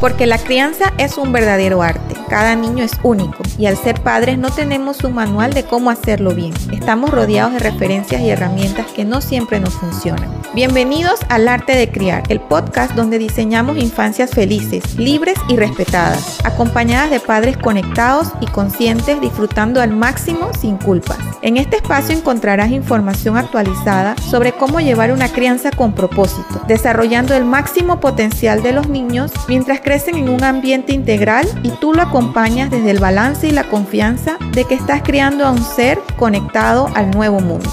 Porque la crianza es un verdadero arte. Cada niño es único y al ser padres no tenemos un manual de cómo hacerlo bien. Estamos rodeados de referencias y herramientas que no siempre nos funcionan. Bienvenidos al Arte de Criar, el podcast donde diseñamos infancias felices, libres y respetadas, acompañadas de padres conectados y conscientes disfrutando al máximo sin culpas. En este espacio encontrarás información actualizada sobre cómo llevar una crianza con propósito, desarrollando el máximo potencial de los niños mientras crecen en un ambiente integral y tú lo acompañas desde el balance y la confianza de que estás criando a un ser conectado al nuevo mundo.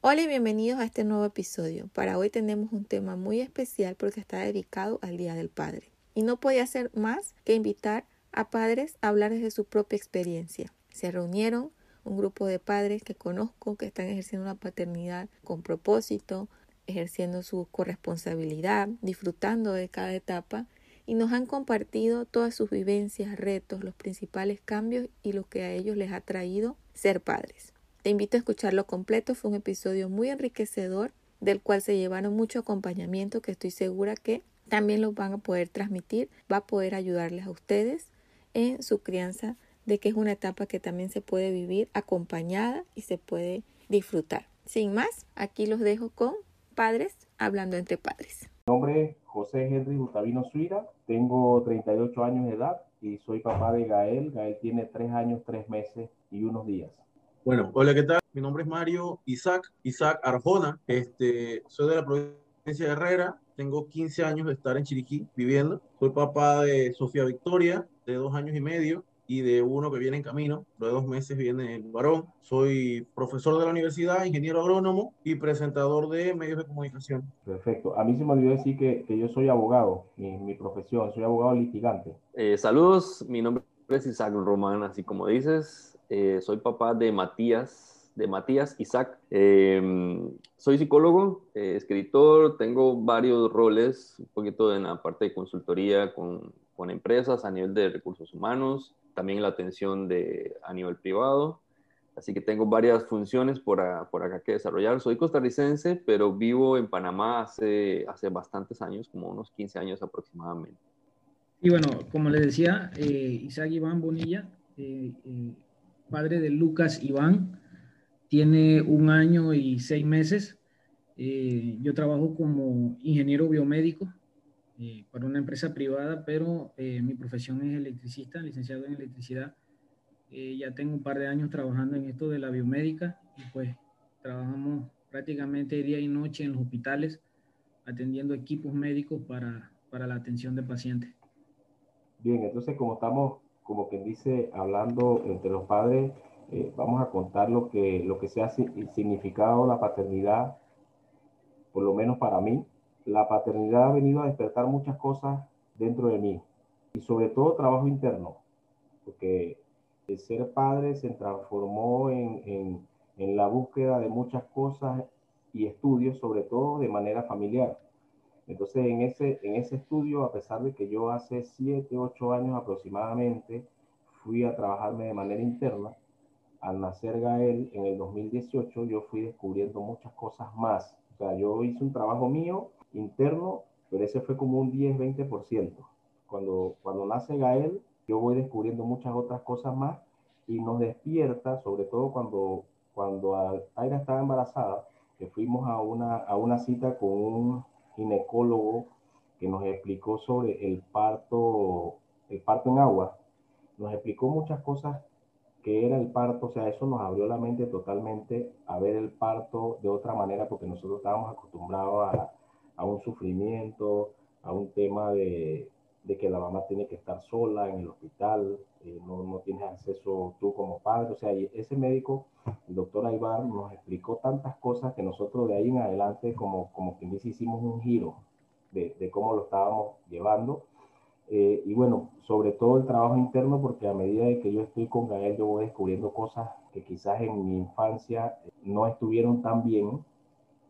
Hola y bienvenidos a este nuevo episodio. Para hoy tenemos un tema muy especial porque está dedicado al Día del Padre. Y no podía ser más que invitar a padres a hablar desde su propia experiencia. Se reunieron un grupo de padres que conozco que están ejerciendo una paternidad con propósito, ejerciendo su corresponsabilidad, disfrutando de cada etapa y nos han compartido todas sus vivencias, retos, los principales cambios y lo que a ellos les ha traído ser padres. Te invito a escucharlo completo, fue un episodio muy enriquecedor del cual se llevaron mucho acompañamiento que estoy segura que también los van a poder transmitir, va a poder ayudarles a ustedes en su crianza de que es una etapa que también se puede vivir acompañada y se puede disfrutar. Sin más, aquí los dejo con padres hablando entre padres. Mi nombre es José Henry Gustavino Suira, tengo 38 años de edad y soy papá de Gael. Gael tiene 3 años, 3 meses y unos días. Bueno, hola, ¿qué tal? Mi nombre es Mario Isaac, Isaac Arjona. Este, soy de la provincia de Herrera. Tengo 15 años de estar en Chiriquí viviendo. Soy papá de Sofía Victoria, de dos años y medio, y de uno que viene en camino. De dos meses viene el varón. Soy profesor de la universidad, ingeniero agrónomo y presentador de medios de comunicación. Perfecto. A mí se me olvidó decir que, que yo soy abogado, mi, mi profesión. Soy abogado litigante. Eh, saludos, mi nombre es Isaac Román, así como dices. Eh, soy papá de Matías, de Matías Isaac. Em, soy psicólogo, eh, escritor, tengo varios roles, un poquito en la parte de consultoría con, con empresas a nivel de recursos humanos, también la atención de, a nivel privado. Así que tengo varias funciones por, por, acá que desarrollar. Soy costarricense, pero vivo en Panamá hace, hace bastantes años, como unos 15 años aproximadamente. Y bueno, como les decía, eh, Isaac Iván Bonilla, padre de Lucas Iván, tiene un año y seis meses. Eh, yo trabajo como ingeniero biomédico eh, para una empresa privada, pero eh, mi profesión es electricista, licenciado en electricidad. ya tengo un par de años trabajando en esto de la biomédica y pues trabajamos prácticamente día y noche en los hospitales atendiendo equipos médicos para, para la atención de pacientes. Bien, entonces como estamos como quien dice, hablando entre los padres, eh, vamos a contar lo que, lo que se ha significado la paternidad, por lo menos para mí. La paternidad ha venido a despertar muchas cosas dentro de mí y sobre todo trabajo interno, porque el ser padre se transformó en, en, en la búsqueda de muchas cosas y estudios, sobre todo de manera familiar. Entonces, en ese, en ese estudio, a pesar de que yo hace 7, 8 años aproximadamente fui a trabajarme de manera interna, al nacer Gael en el 2018, yo fui descubriendo muchas cosas más. O sea, yo hice un trabajo mío interno, pero ese fue como un 10, 20%. Cuando, cuando nace Gael, yo voy descubriendo muchas otras cosas más y nos despierta, sobre todo cuando, cuando Aira estaba embarazada, que fuimos a una, a una cita con un ginecólogo que nos explicó sobre el parto, el parto en agua. Nos explicó muchas cosas que era el parto, o sea, eso nos abrió la mente totalmente a ver el parto de otra manera porque nosotros estábamos acostumbrados a, a un sufrimiento, a un tema de, de, que la mamá tiene que estar sola en el hospital, eh, no, no tienes acceso tú como padre, o sea, ese médico el doctor Aybar nos explicó tantas cosas que nosotros de ahí en adelante, como, como quien dice, hicimos un giro de, de cómo lo estábamos llevando. Eh, y bueno, sobre todo el trabajo interno, porque a medida de que yo estoy con Gael, yo voy descubriendo cosas que quizás en mi infancia no estuvieron tan bien,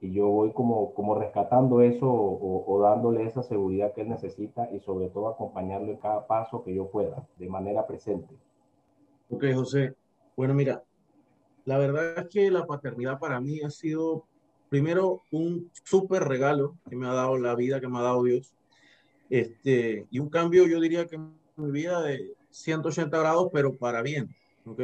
y yo voy como, como rescatando eso o, o, dándole esa seguridad que él necesita y sobre todo acompañarlo en cada paso que yo pueda, de manera presente. Ok, José. Bueno, mira, la verdad es que la paternidad para mí ha sido primero un súper regalo que me ha dado la vida, que me ha dado Dios. Este, y un cambio, yo diría que en mi vida de 180 grados, pero para bien. ¿ok?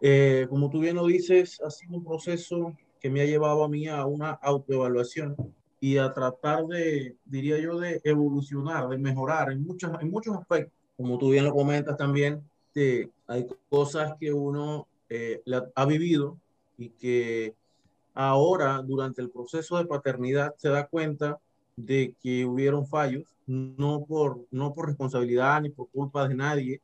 Eh, como tú bien lo dices, ha sido un proceso que me ha llevado a mí a una autoevaluación y a tratar de, diría yo, de evolucionar, de mejorar en muchos, en muchos aspectos. Como tú bien lo comentas también, hay cosas que uno eh, ha vivido y que ahora, durante el proceso de paternidad, se da cuenta de que hubieron fallos, no por, no por responsabilidad ni por culpa de nadie,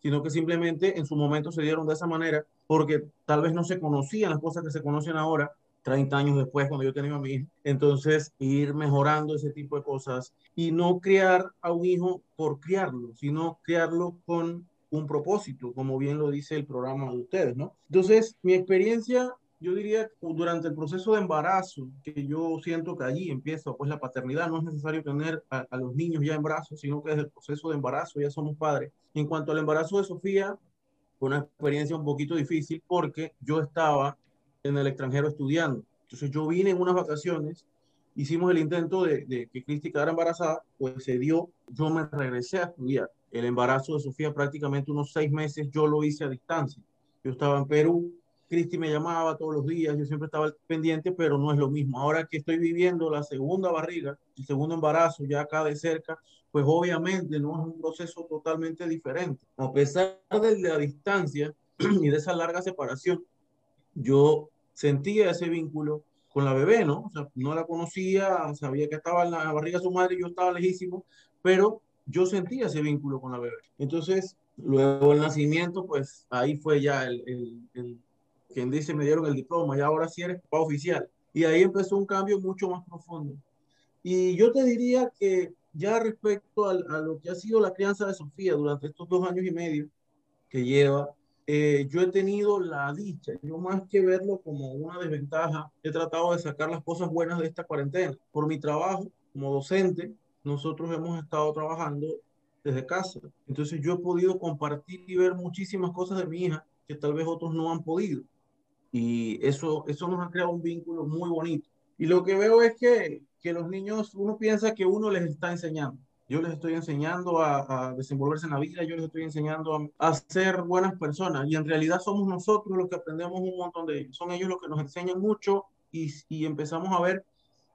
sino que simplemente en su momento se dieron de esa manera porque tal vez no se conocían las cosas que se conocen ahora, 30 años después, cuando yo tenía a mi hijo. Entonces, ir mejorando ese tipo de cosas y no criar a un hijo por criarlo, sino criarlo con un propósito, como bien lo dice el programa de ustedes, ¿no? Entonces, mi experiencia yo diría durante el proceso de embarazo, que yo siento que allí empieza pues la paternidad, no es necesario tener a, los niños ya en brazos, sino que desde el proceso de embarazo ya somos padres. En cuanto al embarazo de Sofía, fue una experiencia un poquito difícil porque yo estaba en el extranjero estudiando. Entonces yo vine en unas vacaciones, hicimos el intento de, de que Cristi quedara embarazada, pues se dio, yo me regresé a estudiar. El embarazo de Sofía prácticamente unos seis meses yo lo hice a distancia. Yo estaba en Perú, Cristi me llamaba todos los días, yo siempre estaba pendiente, pero no es lo mismo. Ahora que estoy viviendo la segunda barriga, el segundo embarazo ya acá de cerca, pues obviamente no es un proceso totalmente diferente. A pesar de la distancia y de esa larga separación, yo sentía ese vínculo con la bebé, ¿no? O sea, no la conocía, sabía que estaba en la barriga de su madre, yo estaba lejísimo, pero yo sentía ese vínculo con la bebé. Entonces, luego el nacimiento, pues ahí fue ya el, el quien dice me dieron el diploma y ahora sí eres papá oficial. Y ahí empezó un cambio mucho más profundo. Y yo te diría que ya respecto a, lo que ha sido la crianza de Sofía durante estos dos años y medio que lleva, eh, yo he tenido la dicha, yo más que verlo como una desventaja, he tratado de sacar las cosas buenas de esta cuarentena. Por mi trabajo como docente, nosotros hemos estado trabajando desde casa. Entonces yo he podido compartir y ver muchísimas cosas de mi hija que tal vez otros no han podido. Y eso, eso nos ha creado un vínculo muy bonito. Y lo que veo es que, que los niños, uno piensa que uno les está enseñando. Yo les estoy enseñando a, desenvolverse en la vida, yo les estoy enseñando a, a, ser buenas personas. Y en realidad somos nosotros los que aprendemos un montón de ellos. Son ellos los que nos enseñan mucho y, y empezamos a ver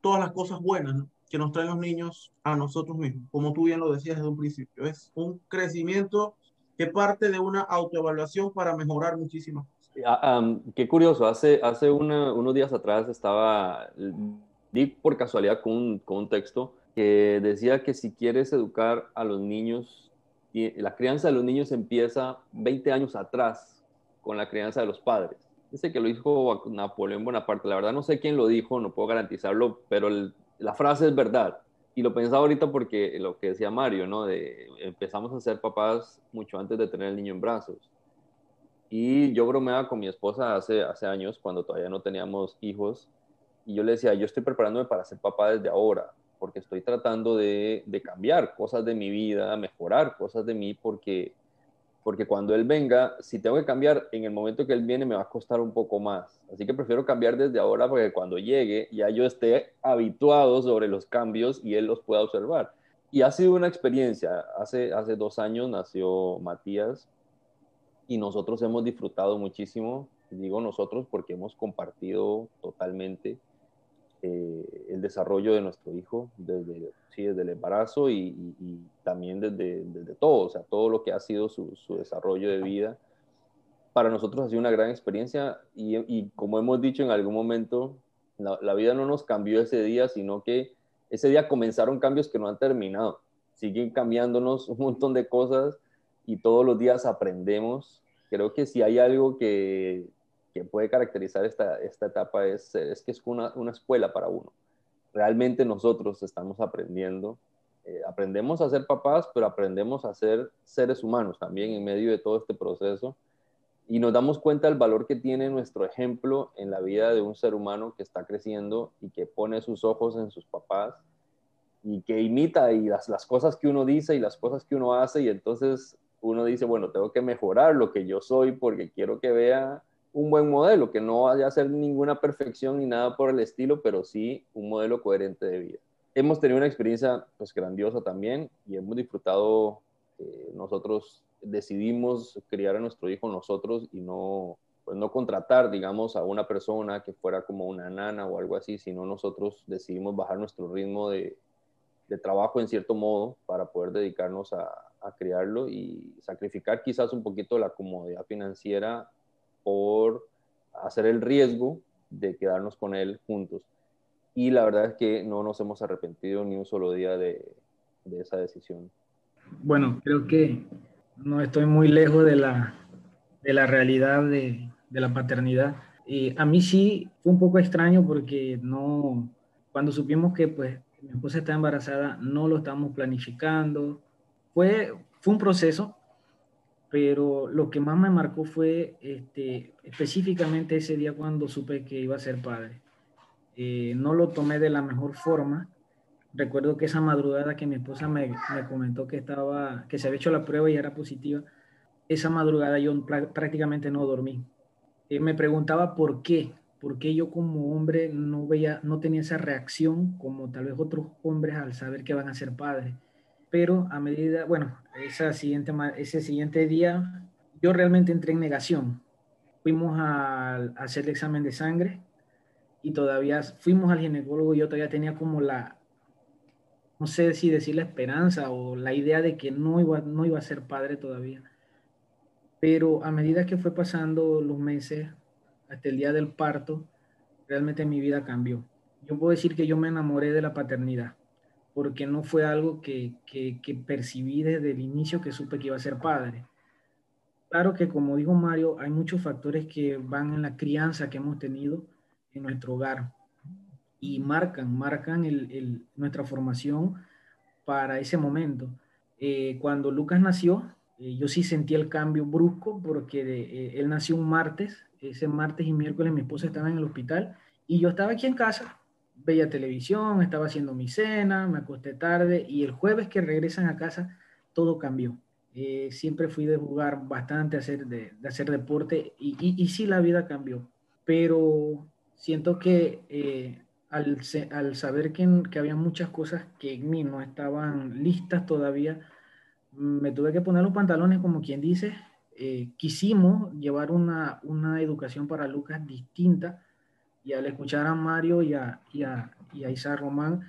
todas las cosas buenas que nos traen los niños a nosotros mismos. Como tú bien lo decías desde un principio, es un crecimiento que parte de una autoevaluación para mejorar muchísimas cosas. Ah, qué curioso, hace, hace unos días atrás estaba, di por casualidad con con un texto que decía que si quieres educar a los niños, la crianza de los niños empieza 20 años atrás con la crianza de los padres. Dice que lo dijo Napoleón Bonaparte, la verdad no sé quién lo dijo, no puedo garantizarlo, pero la frase es verdad. Y lo pensaba ahorita porque lo que decía Mario, ¿no? De empezamos a ser papás mucho antes de tener el niño en brazos. Y yo bromeaba con mi esposa hace, hace años, cuando todavía no teníamos hijos, y yo le decía, yo estoy preparándome para ser papá desde ahora, porque estoy tratando de, de cambiar cosas de mi vida, mejorar cosas de mí, porque, porque cuando él venga, si tengo que cambiar en el momento que él viene, me va a costar un poco más. Así que prefiero cambiar desde ahora, porque cuando llegue ya yo esté habituado sobre los cambios y él los pueda observar. Y ha sido una experiencia. Hace, hace dos años nació Matías, y nosotros hemos disfrutado muchísimo, digo nosotros porque hemos compartido totalmente eh, el desarrollo de nuestro hijo desde, sí, desde el embarazo y, también desde, desde, todo, o sea, todo lo que ha sido su, desarrollo de vida. Para nosotros ha sido una gran experiencia y, y como hemos dicho en algún momento, la, la, vida no nos cambió ese día, sino que ese día comenzaron cambios que no han terminado. Siguen cambiándonos un montón de cosas y todos los días aprendemos. Creo que si hay algo que, que puede caracterizar esta, esta etapa es, es que es una, una, escuela para uno. Realmente nosotros estamos aprendiendo. Eh, aprendemos a ser papás, pero aprendemos a ser seres humanos también en medio de todo este proceso. Y nos damos cuenta del valor que tiene nuestro ejemplo en la vida de un ser humano que está creciendo y que pone sus ojos en sus papás y que imita y las, las cosas que uno dice y las cosas que uno hace y entonces uno dice, bueno, tengo que mejorar lo que yo soy porque quiero que vea un buen modelo, que no vaya a ser ninguna perfección ni nada por el estilo, pero sí un modelo coherente de vida. hemos tenido una experiencia pues grandiosa también y hemos disfrutado, eh, nosotros decidimos criar a nuestro hijo nosotros y no, pues no contratar, digamos, a una persona que fuera como una nana o algo así, sino nosotros decidimos bajar nuestro ritmo de, de trabajo en cierto modo para poder dedicarnos a, a, criarlo y sacrificar quizás un poquito la comodidad financiera por hacer el riesgo de quedarnos con él juntos. Y la verdad es que no nos hemos arrepentido ni un solo día de, de esa decisión. Bueno, creo que no estoy muy lejos de la, de la realidad de, de la paternidad. Y a mí sí fue un poco extraño porque no, cuando supimos que pues mi esposa está embarazada, no lo estamos planificando. Fue, fue un proceso, pero lo que más me marcó fue este, específicamente ese día cuando supe que iba a ser padre. Eh, no lo tomé de la mejor forma. Recuerdo que esa madrugada que mi esposa me, me, comentó que, estaba, que se había hecho la prueba y era positiva, esa madrugada yo prácticamente no dormí. Eh, me preguntaba por qué, por qué yo como hombre no, veía, no tenía esa reacción como tal vez otros hombres al saber que van a ser padres. Pero a medida, bueno, esa siguiente, ese siguiente día yo realmente entré en negación. Fuimos a, a hacer el examen de sangre y todavía fuimos al ginecólogo y yo todavía tenía como la, no sé si decir la esperanza o la idea de que no iba, no iba a ser padre todavía. Pero a medida que fue pasando los meses, hasta el día del parto, realmente mi vida cambió. Yo puedo decir que yo me enamoré de la paternidad, porque no fue algo que, que, percibí desde el inicio que supe que iba a ser padre. Claro que como dijo Mario, hay muchos factores que van en la crianza que hemos tenido en nuestro hogar y marcan, marcan el, nuestra formación para ese momento. Eh, cuando Lucas nació, eh, yo sí sentí el cambio brusco porque eh, él nació un martes, ese martes y miércoles mi esposa estaba en el hospital y yo estaba aquí en casa, veía televisión, estaba haciendo mi cena, me acosté tarde y el jueves que regresan a casa todo cambió. Eh, siempre fui de jugar bastante, hacer, de, hacer deporte y, sí la vida cambió, pero siento que eh, al, al, saber que, que había muchas cosas que en mí no estaban listas todavía, me tuve que poner los pantalones como quien dice. Eh, quisimos llevar una, una, educación para Lucas distinta y al escuchar a Mario y a, y a, y a Isa Román,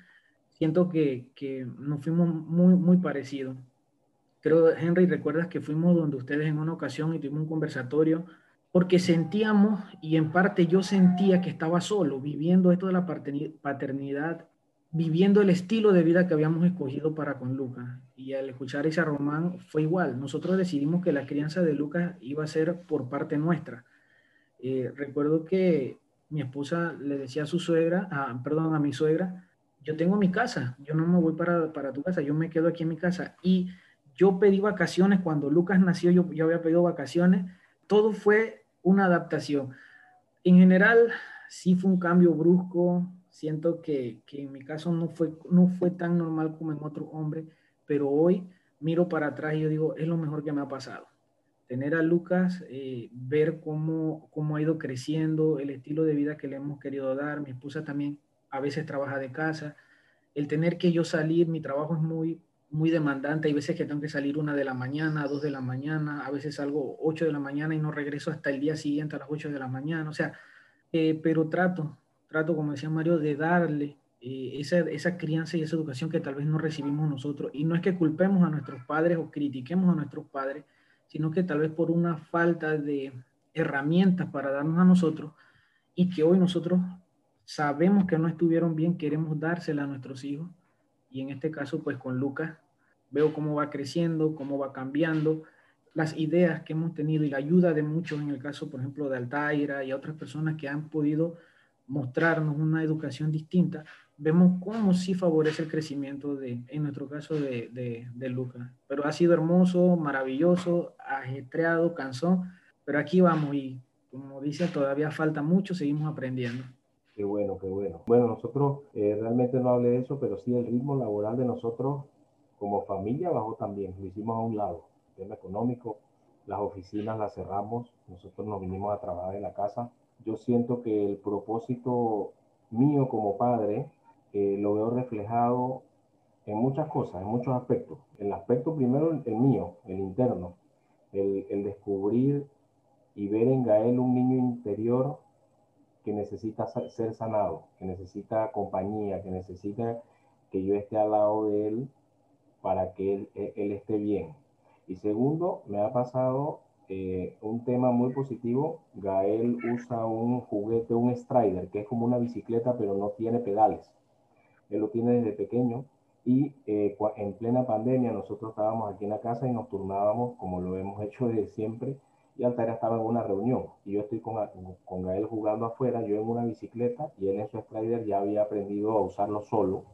siento que, que nos fuimos muy, muy parecidos. Creo, Henry, recuerdas que fuimos donde ustedes en una ocasión y tuvimos un conversatorio porque sentíamos, y en parte yo sentía que estaba solo, viviendo esto de la paternidad viviendo el estilo de vida que habíamos escogido para con Lucas. Y al escuchar ese Román fue igual. Nosotros decidimos que la crianza de Lucas iba a ser por parte nuestra. Eh, recuerdo que mi esposa le decía a su suegra, perdón, a mi suegra, yo tengo mi casa, yo no me voy para, para, tu casa, yo me quedo aquí en mi casa. Y yo pedí vacaciones, cuando Lucas nació yo, yo había pedido vacaciones, todo fue una adaptación. En general, sí fue un cambio brusco, siento que, que, en mi caso no fue, no fue tan normal como en otros hombres, pero hoy miro para atrás y yo digo, es lo mejor que me ha pasado. Tener a Lucas, eh, ver cómo, cómo ha ido creciendo, el estilo de vida que le hemos querido dar. Mi esposa también a veces trabaja de casa. El tener que yo salir, mi trabajo es muy, muy demandante. Hay veces que tengo que salir una de la mañana, dos de la mañana, a veces salgo ocho de la mañana y no regreso hasta el día siguiente a las ocho de la mañana. O sea, eh, pero trato, trato, como decía Mario, de darle eh, esa, esa, crianza y esa educación que tal vez no recibimos nosotros. Y no es que culpemos a nuestros padres o critiquemos a nuestros padres, sino que tal vez por una falta de herramientas para darnos a nosotros y que hoy nosotros sabemos que no estuvieron bien, queremos dársela a nuestros hijos. Y en este caso, pues con Lucas, veo cómo va creciendo, cómo va cambiando, las ideas que hemos tenido y la ayuda de muchos, en el caso, por ejemplo, de Altaira y otras personas que han podido mostrarnos una educación distinta, vemos cómo sí favorece el crecimiento de, en nuestro caso, de, de, de Lucas. Pero ha sido hermoso, maravilloso, ajetreado, cansón, pero aquí vamos y como dice, todavía falta mucho, seguimos aprendiendo. Qué bueno, qué bueno. Bueno, nosotros eh, realmente no hablé de eso, pero sí el ritmo laboral de nosotros como familia bajó también, lo hicimos a un lado, el tema económico, las oficinas las cerramos, nosotros nos vinimos a trabajar en la casa yo siento que el propósito mío como padre eh, lo veo reflejado en muchas cosas, en muchos aspectos. El aspecto primero, el, mío, el interno, el, el, descubrir y ver en Gael un niño interior que necesita ser sanado, que necesita compañía, que necesita que yo esté al lado de él para que él, él esté bien. Y segundo, me ha pasado eh, un tema muy positivo. Gael usa un juguete, un Strider, que es como una bicicleta, pero no tiene pedales. Él lo tiene desde pequeño. Y eh, en plena pandemia nosotros estábamos aquí en la casa y nos turnábamos como lo hemos hecho desde siempre y Altaira estaba en una reunión. Y yo estoy con, con Gael jugando afuera, yo en una bicicleta y él en su Strider ya había aprendido a usarlo solo.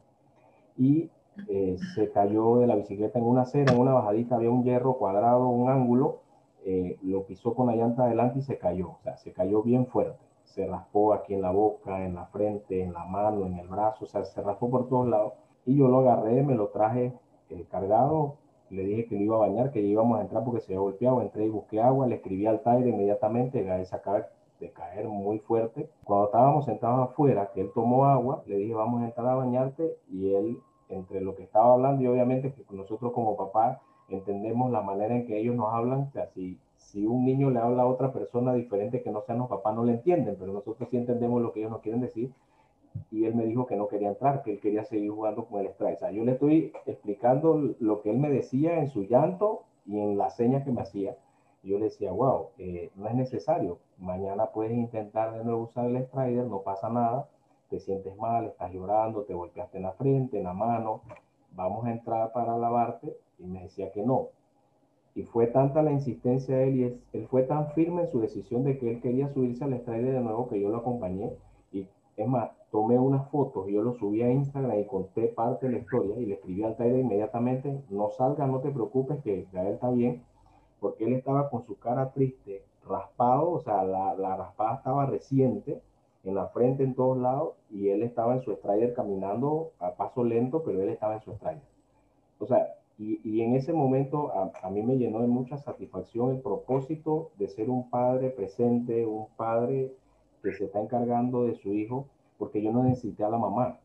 Y eh, se cayó de la bicicleta en una acera, en una bajadita había un hierro cuadrado, un ángulo, eh, lo pisó con la llanta adelante y se cayó, o sea, se cayó bien fuerte, se raspó aquí en la boca, en la frente, en la mano, en el brazo, o sea, se raspó por todos lados y yo lo agarré, me lo traje eh, cargado, le dije que lo iba a bañar, que íbamos a entrar porque se había golpeado, entré y busqué agua, le escribí al Taire inmediatamente, Gael se acaba de caer muy fuerte. Cuando estábamos sentados afuera, que él tomó agua, le dije vamos a entrar a bañarte y él entre lo que estaba hablando y obviamente que nosotros como papá entendemos la manera en que ellos nos hablan, o sea, si, si un niño le habla a otra persona diferente que no sean los papás no le entienden, pero nosotros sí entendemos lo que ellos nos quieren decir y él me dijo que no quería entrar, que él quería seguir jugando con el strike. O sea, yo le estoy explicando lo que él me decía en su llanto y en las señas que me hacía. Yo le decía, wow, eh, no es necesario. Mañana puedes intentar de nuevo usar el strider, no pasa nada te sientes mal, estás llorando, te golpeaste en la frente, en la mano, vamos a entrar para lavarte. Y me decía que no. Y fue tanta la insistencia de él y él, fue tan firme en su decisión de que él quería subirse al estadio de nuevo que yo lo acompañé. Y es más, tomé unas fotos y yo lo subí a Instagram y conté parte de la historia y le escribí al Taide inmediatamente, no salga, no te preocupes, que ya él está bien, porque él estaba con su cara triste, raspado, o sea, la, la raspada estaba reciente, en la frente, en todos lados, y él estaba en su strider caminando a paso lento, pero él estaba en su strider. O sea, y, en ese momento a, mí me llenó de mucha satisfacción el propósito de ser un padre presente, un padre que se está encargando de su hijo, porque yo no necesité a la mamá.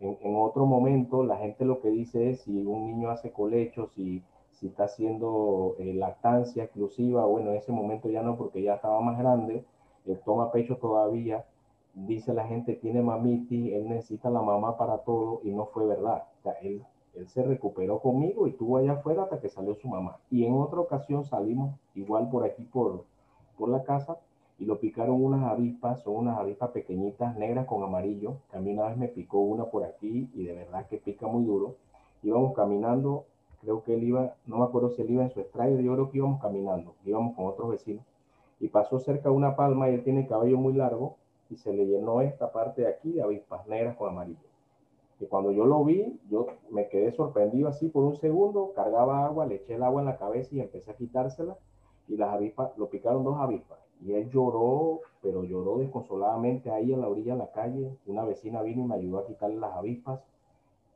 En, otro momento, la gente lo que dice es si un niño hace colecho, si, si está haciendo eh, lactancia exclusiva, bueno, en ese momento ya no, porque ya estaba más grande, él toma pecho todavía, dice la gente, tiene mamiti, él necesita la mamá para todo y no fue verdad. O sea, él, él se recuperó conmigo y estuvo allá afuera hasta que salió su mamá. Y en otra ocasión salimos igual por aquí, por, por la casa, y lo picaron unas avispas, son unas avispas pequeñitas, negras con amarillo, que a mí una vez me picó una por aquí y de verdad que pica muy duro. Íbamos caminando, creo que él iba, no me acuerdo si él iba en su estrella, yo creo que íbamos caminando, íbamos con otros vecinos y pasó cerca de una palma y él tiene cabello muy largo y se le llenó esta parte de aquí de avispas negras con amarillo. Y cuando yo lo vi, yo me quedé sorprendido así por un segundo, cargaba agua, le eché el agua en la cabeza y empecé a quitársela y las avispas, lo picaron dos avispas. Y él lloró, pero lloró desconsoladamente ahí en la orilla de la calle. Una vecina vino y me ayudó a quitarle las avispas.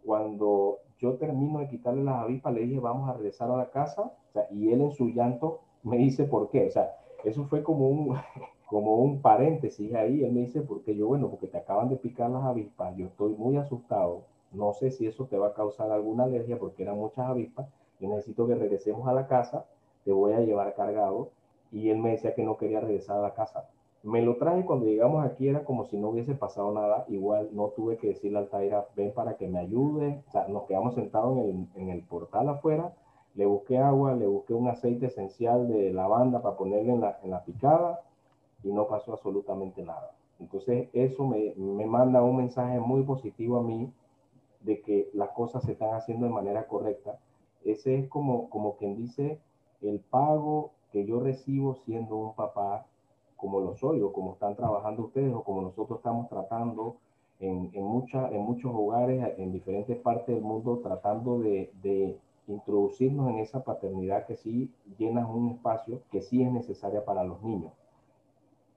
Cuando yo termino de quitarle las avispas, le dije, vamos a regresar a la casa. y él en su llanto me dice por qué. O sea, eso fue como un, como un paréntesis ahí. Él me dice, porque yo, bueno, porque te acaban de picar las avispas, yo estoy muy asustado. No sé si eso te va a causar alguna alergia porque eran muchas avispas. Yo necesito que regresemos a la casa, te voy a llevar cargado. Y él me decía que no quería regresar a la casa. Me lo traje cuando llegamos aquí, era como si no hubiese pasado nada. Igual no tuve que decirle al Taira, ven para que me ayude. O sea, nos quedamos sentados en el, en el portal afuera le busqué agua, le busqué un aceite esencial de lavanda para ponerle en la, en la picada y no pasó absolutamente nada. Entonces eso me, me, manda un mensaje muy positivo a mí de que las cosas se están haciendo de manera correcta. Ese es como, como quien dice el pago que yo recibo siendo un papá como lo soy o como están trabajando ustedes o como nosotros estamos tratando en, en, mucha, en muchos hogares en diferentes partes del mundo tratando de, de introducirnos en esa paternidad que sí llena un espacio que sí es necesaria para los niños.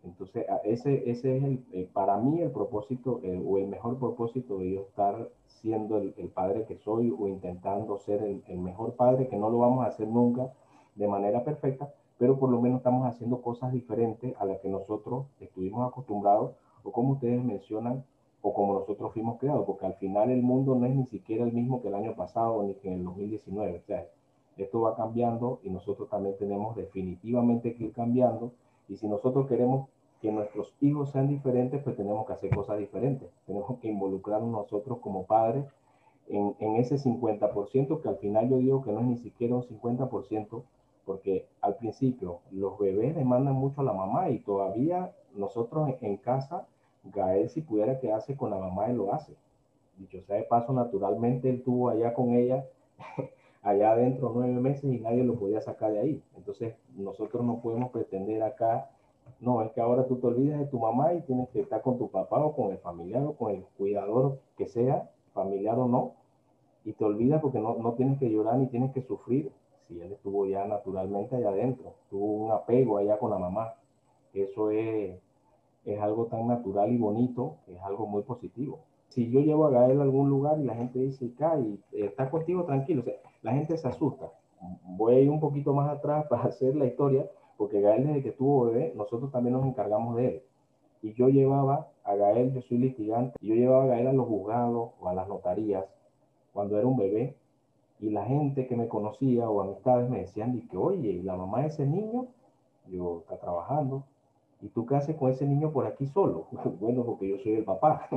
Entonces, ese, ese es el, eh, para mí el propósito o el mejor propósito de yo estar siendo el, el padre que soy o intentando ser el, el, mejor padre, que no lo vamos a hacer nunca de manera perfecta, pero por lo menos estamos haciendo cosas diferentes a las que nosotros estuvimos acostumbrados o como ustedes mencionan, o como nosotros fuimos creados, porque al final el mundo no es ni siquiera el mismo que el año pasado ni que en el 2019. O sea, esto va cambiando y nosotros también tenemos definitivamente que ir cambiando. Y si nosotros queremos que nuestros hijos sean diferentes, pues tenemos que hacer cosas diferentes. Tenemos que involucrarnos nosotros como padres en, en ese 50%, que al final yo digo que no es ni siquiera un 50%, porque al principio los bebés demandan mucho a la mamá y todavía nosotros en, casa, Gael si pudiera quedarse con la mamá, él lo hace. Dicho sea de paso, naturalmente él tuvo allá con ella, allá adentro nueve meses y nadie lo podía sacar de ahí. Entonces nosotros no podemos pretender acá, no, es que ahora tú te olvidas de tu mamá y tienes que estar con tu papá o con el familiar o con el cuidador que sea, familiar o no, y te olvidas porque no, no tienes que llorar ni tienes que sufrir si él estuvo ya naturalmente allá adentro, tuvo un apego allá con la mamá. Eso es, es algo tan natural y bonito, es algo muy positivo. Si yo llevo a Gael a algún lugar y la gente dice, Kai, está contigo tranquilo, la gente se asusta. Voy un poquito más atrás para hacer la historia, porque Gael desde que tuvo bebé, nosotros también nos encargamos de él. Y yo llevaba a Gael, yo soy litigante, yo llevaba a Gael a los juzgados o a las notarías cuando era un bebé y la gente que me conocía o amistades me decían, y que, oye, ¿y la mamá de ese niño? Yo, está trabajando. ¿Y tú qué haces con ese niño por aquí solo? bueno, porque yo soy el papá.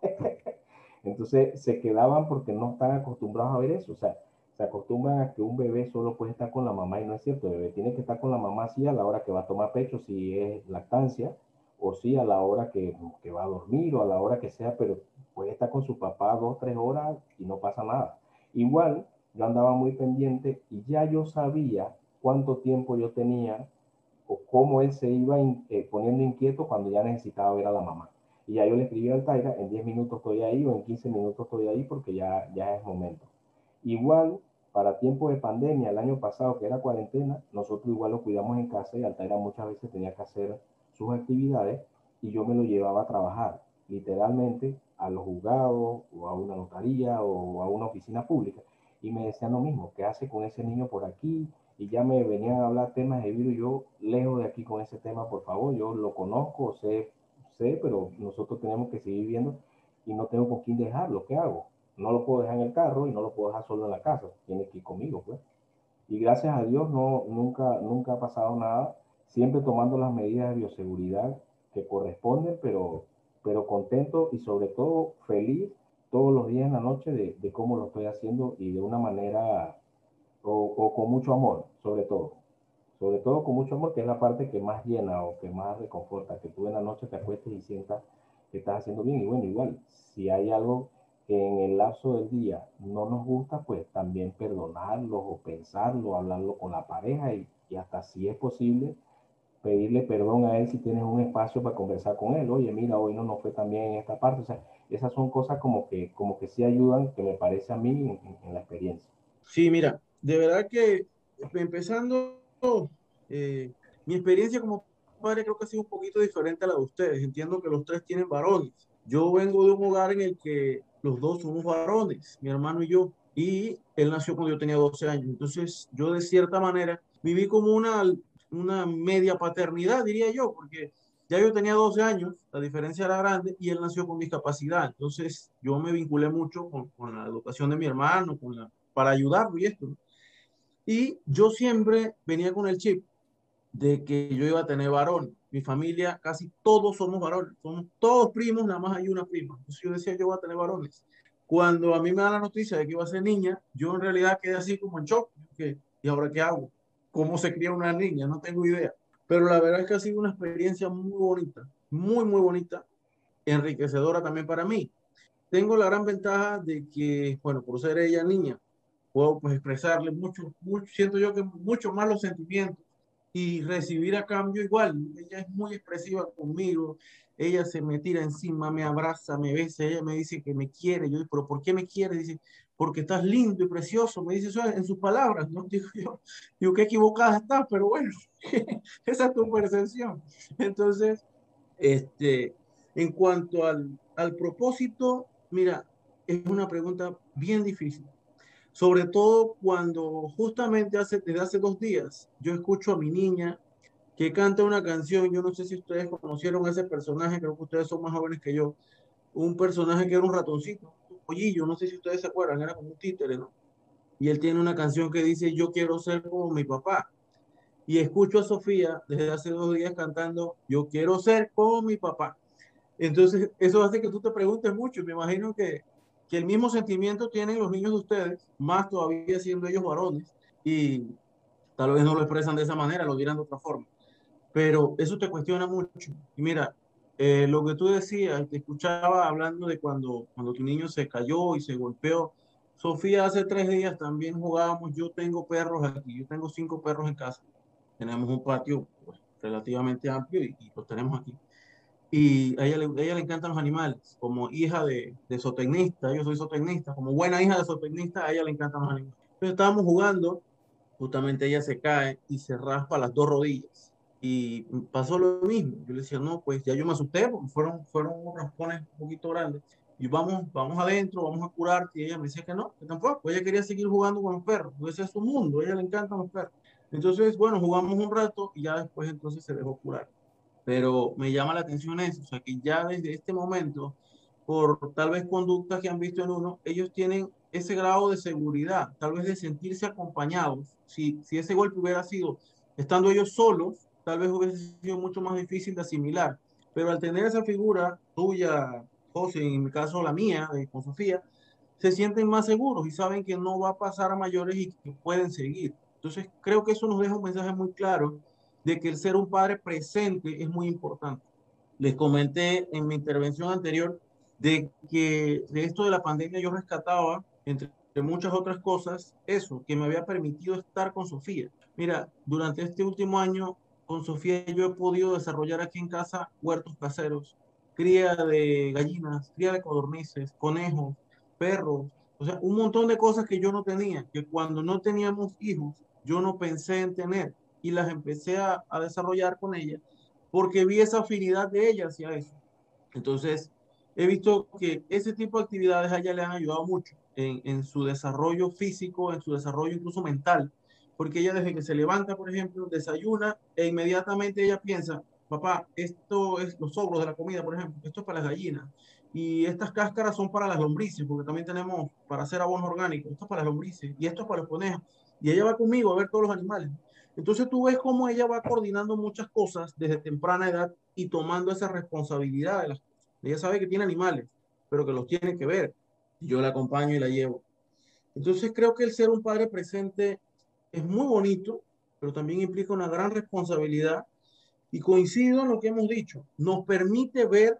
Entonces se quedaban porque no están acostumbrados a ver eso. O sea, se acostumbran a que un bebé solo puede estar con la mamá y no es cierto. El bebé tiene que estar con la mamá sí a la hora que va a tomar pecho, si es lactancia, o sí a la hora que, que va a dormir o a la hora que sea, pero puede estar con su papá dos, tres horas y no pasa nada. Igual yo andaba muy pendiente y ya yo sabía cuánto tiempo yo tenía o cómo él se iba eh, poniendo inquieto cuando ya necesitaba ver a la mamá. Y ya yo le escribí al Taira, en 10 minutos estoy ahí o en 15 minutos estoy ahí porque ya, ya es momento. Igual, para tiempo de pandemia, el año pasado que era cuarentena, nosotros igual lo cuidamos en casa y Altaira muchas veces tenía que hacer sus actividades y yo me lo llevaba a trabajar, literalmente a los juzgados o a una notaría o a una oficina pública y me decían lo mismo, ¿qué hace con ese niño por aquí? Y ya me venían a hablar temas de virus, yo lejos de aquí con ese tema, por favor, yo lo conozco, sé, sé, pero nosotros tenemos que seguir viendo y no tengo con quién dejarlo, ¿qué hago? No lo puedo dejar en el carro y no lo puedo dejar solo en la casa, tiene que ir conmigo, pues. Y gracias a Dios no, nunca, nunca ha pasado nada, siempre tomando las medidas de bioseguridad que corresponden, pero, pero contento y sobre todo feliz todos los días en la noche de, de cómo lo estoy haciendo y de una manera o, con mucho amor, sobre todo. Sobre todo con mucho amor, que es la parte que más llena o que más reconforta, que tú en la noche te acuestes y sientas que estás haciendo bien. Y bueno, igual, si hay algo que en el lapso del día no nos gusta, pues también perdonarlo o pensarlo, hablarlo con la pareja y, y hasta si es posible, pedirle perdón a él si tienes un espacio para conversar con él. Oye, mira, hoy no nos fue tan bien en esta parte. O sea, esas son cosas como que, como que sí ayudan, que me parece a mí en, la experiencia. Sí, mira, de verdad que empezando, eh, mi experiencia como padre creo que ha sido un poquito diferente a la de ustedes. Entiendo que los tres tienen varones. Yo vengo de un hogar en el que los dos somos varones, mi hermano y yo, y él nació cuando yo tenía 12 años. Entonces, yo de cierta manera viví como una, una media paternidad, diría yo, porque ya yo tenía 12 años, la diferencia era grande y él nació con discapacidad. Entonces yo me vinculé mucho con, con la educación de mi hermano, con la, para ayudarlo y esto. Y yo siempre venía con el chip de que yo iba a tener varón. Mi familia, casi todos somos varones, somos todos primos, nada más hay una prima. Entonces yo decía, yo voy a tener varones. Cuando a mí me da la noticia de que iba a ser niña, yo en realidad quedé así como en shock. ¿Y ahora qué hago? ¿Cómo se cría una niña? No tengo idea. Pero la verdad es que ha sido una experiencia muy bonita, muy, muy bonita, enriquecedora también para mí. Tengo la gran ventaja de que, bueno, por ser ella niña, puedo pues, expresarle mucho, mucho, siento yo que mucho más los sentimientos y recibir a cambio igual. Ella es muy expresiva conmigo, ella se me tira encima, me abraza, me besa, ella me dice que me quiere. Yo digo, pero ¿por qué me quiere? Dice, porque estás lindo y precioso, me dice eso en sus palabras, ¿no? Digo yo, digo que equivocada estás, pero bueno, esa es tu percepción. Entonces, este, en cuanto al, al propósito, mira, es una pregunta bien difícil. Sobre todo cuando justamente hace, desde hace dos días yo escucho a mi niña que canta una canción, yo no sé si ustedes conocieron ese personaje, creo que ustedes son más jóvenes que yo, un personaje que era un ratoncito, un pollillo, no sé si ustedes se acuerdan, era como un títere, ¿no? Y él tiene una canción que dice, yo quiero ser como mi papá. Y escucho a Sofía desde hace dos días cantando, yo quiero ser como mi papá. Entonces, eso hace que tú te preguntes mucho. Me imagino que, que el mismo sentimiento tienen los niños de ustedes, más todavía siendo ellos varones, y tal vez no lo expresan de esa manera, lo dirán de otra forma. Pero eso te cuestiona mucho. Y mira, eh, lo que tú decías, te escuchaba hablando de cuando, cuando tu niño se cayó y se golpeó. Sofía, hace tres días también jugábamos, yo tengo perros aquí, yo tengo cinco perros en casa. Tenemos un patio pues, relativamente amplio y, y, los tenemos aquí. Y a ella, le, a ella le encantan los animales, como hija de, de zootecnista, yo soy zootecnista, como buena hija de zootecnista, a ella le encantan los animales. Entonces estábamos jugando, justamente ella se cae y se raspa las dos rodillas y pasó lo mismo. Yo le decía, no, pues ya yo me asusté porque fueron, fueron unos raspones un poquito grandes. Y vamos, vamos adentro, vamos a curarte. Y ella me decía que no, que tampoco. Pues ella quería seguir jugando con los perros. Ese es su mundo, a ella le encantan los perros. Entonces, bueno, jugamos un rato y ya después entonces se dejó curar. Pero me llama la atención eso, o sea, que ya desde este momento, por tal vez conductas que han visto en uno, ellos tienen ese grado de seguridad, tal vez de sentirse acompañados. Si, si ese golpe hubiera sido estando ellos solos, tal vez hubiese sido mucho más difícil de asimilar. Pero al tener esa figura tuya, José, en mi caso la mía, de, con Sofía, se sienten más seguros y saben que no va a pasar a mayores y que pueden seguir. Entonces, creo que eso nos deja un mensaje muy claro de que el ser un padre presente es muy importante. Les comenté en mi intervención anterior de que de esto de la pandemia yo rescataba, entre muchas otras cosas, eso, que me había permitido estar con Sofía. Mira, durante este último año con Sofía yo he podido desarrollar aquí en casa huertos caseros, cría de gallinas, cría de codornices, conejos, perros, o sea, un montón de cosas que yo no tenía, que cuando no teníamos hijos, yo no pensé en tener y las empecé a, a desarrollar con ella porque vi esa afinidad de ella hacia eso. Entonces, he visto que ese tipo de actividades a ella le han ayudado mucho en, en su desarrollo físico, en su desarrollo incluso mental porque ella desde que se levanta, por ejemplo, desayuna e inmediatamente ella piensa, papá, esto es los sobros de la comida, por ejemplo, esto es para las gallinas y estas cáscaras son para las lombrices, porque también tenemos para hacer abonos orgánicos, esto es para las lombrices y esto es para los conejos. Y ella va conmigo a ver todos los animales. Entonces tú ves cómo ella va coordinando muchas cosas desde temprana edad y tomando esa responsabilidad de. Ella sabe que tiene animales, pero que los tiene que ver. Yo la acompaño y la llevo. Entonces creo que el ser un padre presente es muy bonito, pero también implica una gran responsabilidad. Y coincido en lo que hemos dicho, nos permite ver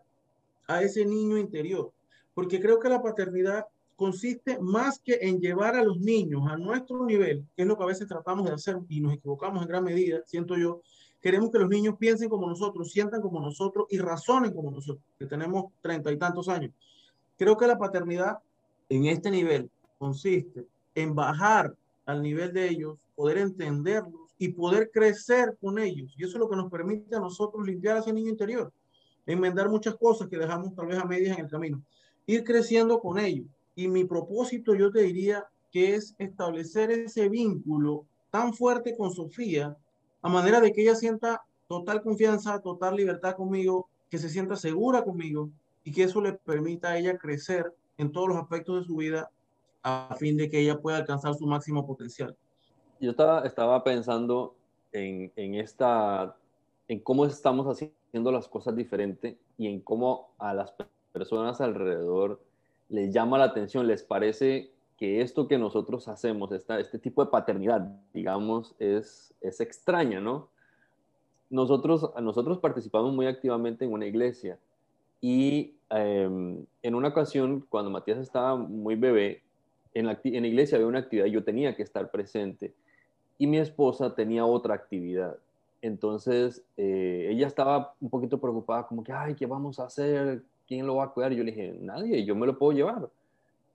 a ese niño interior, porque creo que la paternidad consiste más que en llevar a los niños a nuestro nivel, que es lo que a veces tratamos de hacer y nos equivocamos en gran medida, siento yo, queremos que los niños piensen como nosotros, sientan como nosotros y razonen como nosotros, que tenemos treinta y tantos años. Creo que la paternidad en este nivel consiste en bajar al nivel de ellos, poder entenderlos y poder crecer con ellos. Y eso es lo que nos permite a nosotros limpiar a ese niño interior, enmendar muchas cosas que dejamos tal vez a medias en el camino, ir creciendo con ellos. Y mi propósito, yo te diría, que es establecer ese vínculo tan fuerte con Sofía, a manera de que ella sienta total confianza, total libertad conmigo, que se sienta segura conmigo y que eso le permita a ella crecer en todos los aspectos de su vida a fin de que ella pueda alcanzar su máximo potencial. Yo estaba, estaba pensando en, en, esta, en cómo estamos haciendo las cosas diferente y en cómo a las personas alrededor les llama la atención, les parece que esto que nosotros hacemos, esta, este tipo de paternidad, digamos, es, es extraña, ¿no? Nosotros, nosotros participamos muy activamente en una iglesia y eh, en una ocasión, cuando Matías estaba muy bebé, en la, en la iglesia había una actividad, yo tenía que estar presente y mi esposa tenía otra actividad. Entonces, eh, ella estaba un poquito preocupada, como que, ay, ¿qué vamos a hacer? ¿Quién lo va a cuidar? Yo le dije, nadie, yo me lo puedo llevar.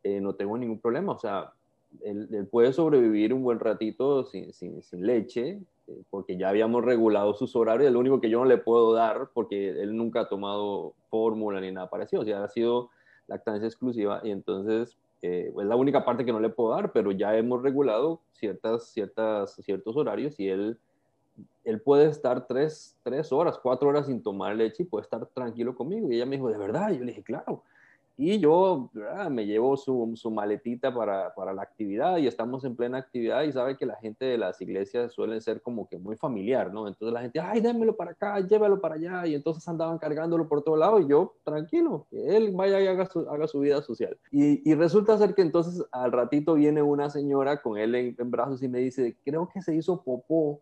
Eh, no tengo ningún problema. O sea, él, puede sobrevivir un buen ratito sin, sin, leche, eh, porque ya habíamos regulado sus horarios. Lo único que yo no le puedo dar, porque él nunca ha tomado fórmula ni nada parecido. O sea, ha sido lactancia exclusiva. Y entonces, eh, es la única parte que no le puedo dar, pero ya hemos regulado ciertas, ciertas, ciertos horarios y él, él puede estar tres, tres horas, cuatro horas sin tomar leche y puede estar tranquilo conmigo. Y ella me dijo, ¿de verdad? Yo le dije, claro. Y yo me llevo su, su maletita para, para, la actividad y estamos en plena actividad y sabe que la gente de las iglesias suelen ser como que muy familiar, ¿no? Entonces la gente, ay, démelo para acá, llévalo para allá y entonces andaban cargándolo por todo lado y yo, tranquilo, él vaya y haga su, haga su vida social. Y, y, resulta ser que entonces al ratito viene una señora con él en, en brazos y me dice, creo que se hizo popó,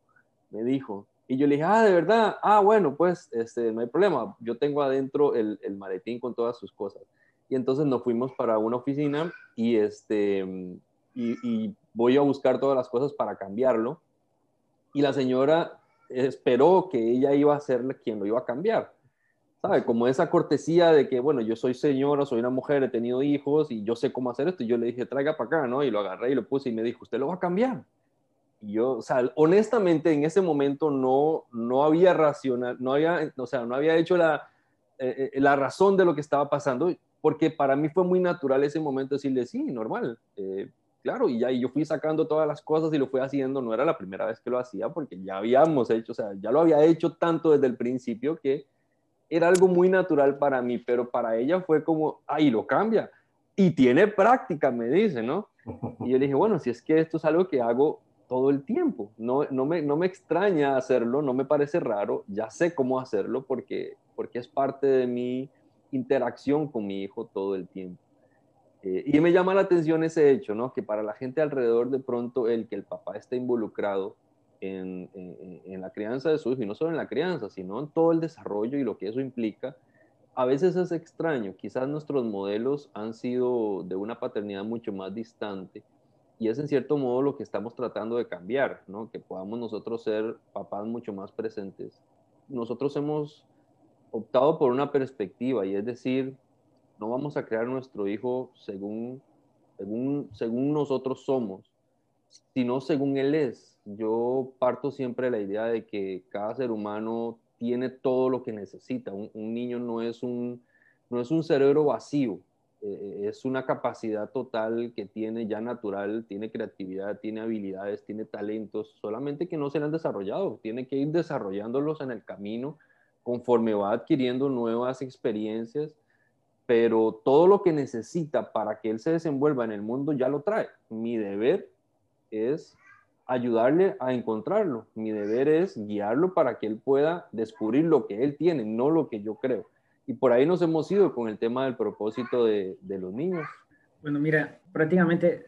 me dijo. Y yo le dije, ah, de verdad, ah, bueno, pues este, no hay problema, yo tengo adentro el, el maletín con todas sus cosas. Y entonces nos fuimos para una oficina y, este, y, voy a buscar todas las cosas para cambiarlo. Y la señora esperó que ella iba a ser quien lo iba a cambiar. ¿Sabe? Como esa cortesía de que, bueno, yo soy señora, soy una mujer, he tenido hijos y yo sé cómo hacer esto. Y yo le dije, traiga para acá, ¿no? Y lo agarré y lo puse y me dijo, ¿usted lo va a cambiar? Yo, o sea, honestamente en ese momento no, no había racional, no había, o sea, no había hecho la, eh, eh, la razón de lo que estaba pasando porque para mí fue muy natural ese momento decirle, sí, normal, eh, claro, y ya y yo fui sacando todas las cosas y lo fui haciendo, no era la primera vez que lo hacía, porque ya habíamos hecho, o sea, ya lo había hecho tanto desde el principio que era algo muy natural para mí, pero para ella fue como, ay, lo cambia, y tiene práctica, me dice, ¿no? Y yo le dije, bueno, si es que esto es algo que hago todo el tiempo, no, no, me, no me extraña hacerlo, no me parece raro, ya sé cómo hacerlo porque, porque es parte de mi interacción con mi hijo todo el tiempo. Eh, y me llama la atención ese hecho, ¿no? Que para la gente alrededor de pronto el que el papá esté involucrado en, en, la crianza de su hijo, y no solo en la crianza, sino en todo el desarrollo y lo que eso implica, a veces es extraño. Quizás nuestros modelos han sido de una paternidad mucho más distante y es en cierto modo lo que estamos tratando de cambiar, ¿no? Que podamos nosotros ser papás mucho más presentes. Nosotros hemos optado por una perspectiva y es decir, no vamos a crear nuestro hijo según, según, según nosotros somos, sino según él es. Yo parto siempre la idea de que cada ser humano tiene todo lo que necesita. Un, niño no es un, no es un cerebro vacío, eh, es una capacidad total que tiene ya natural, tiene creatividad, tiene habilidades, tiene talentos, solamente que no se han desarrollado, tiene que ir desarrollándolos en el camino conforme va adquiriendo nuevas experiencias, pero todo lo que necesita para que él se desenvuelva en el mundo ya lo trae. Mi deber es ayudarle a encontrarlo. Mi deber es guiarlo para que él pueda descubrir lo que él tiene, no lo que yo creo. Y por ahí nos hemos ido con el tema del propósito de, los niños. Bueno, mira, prácticamente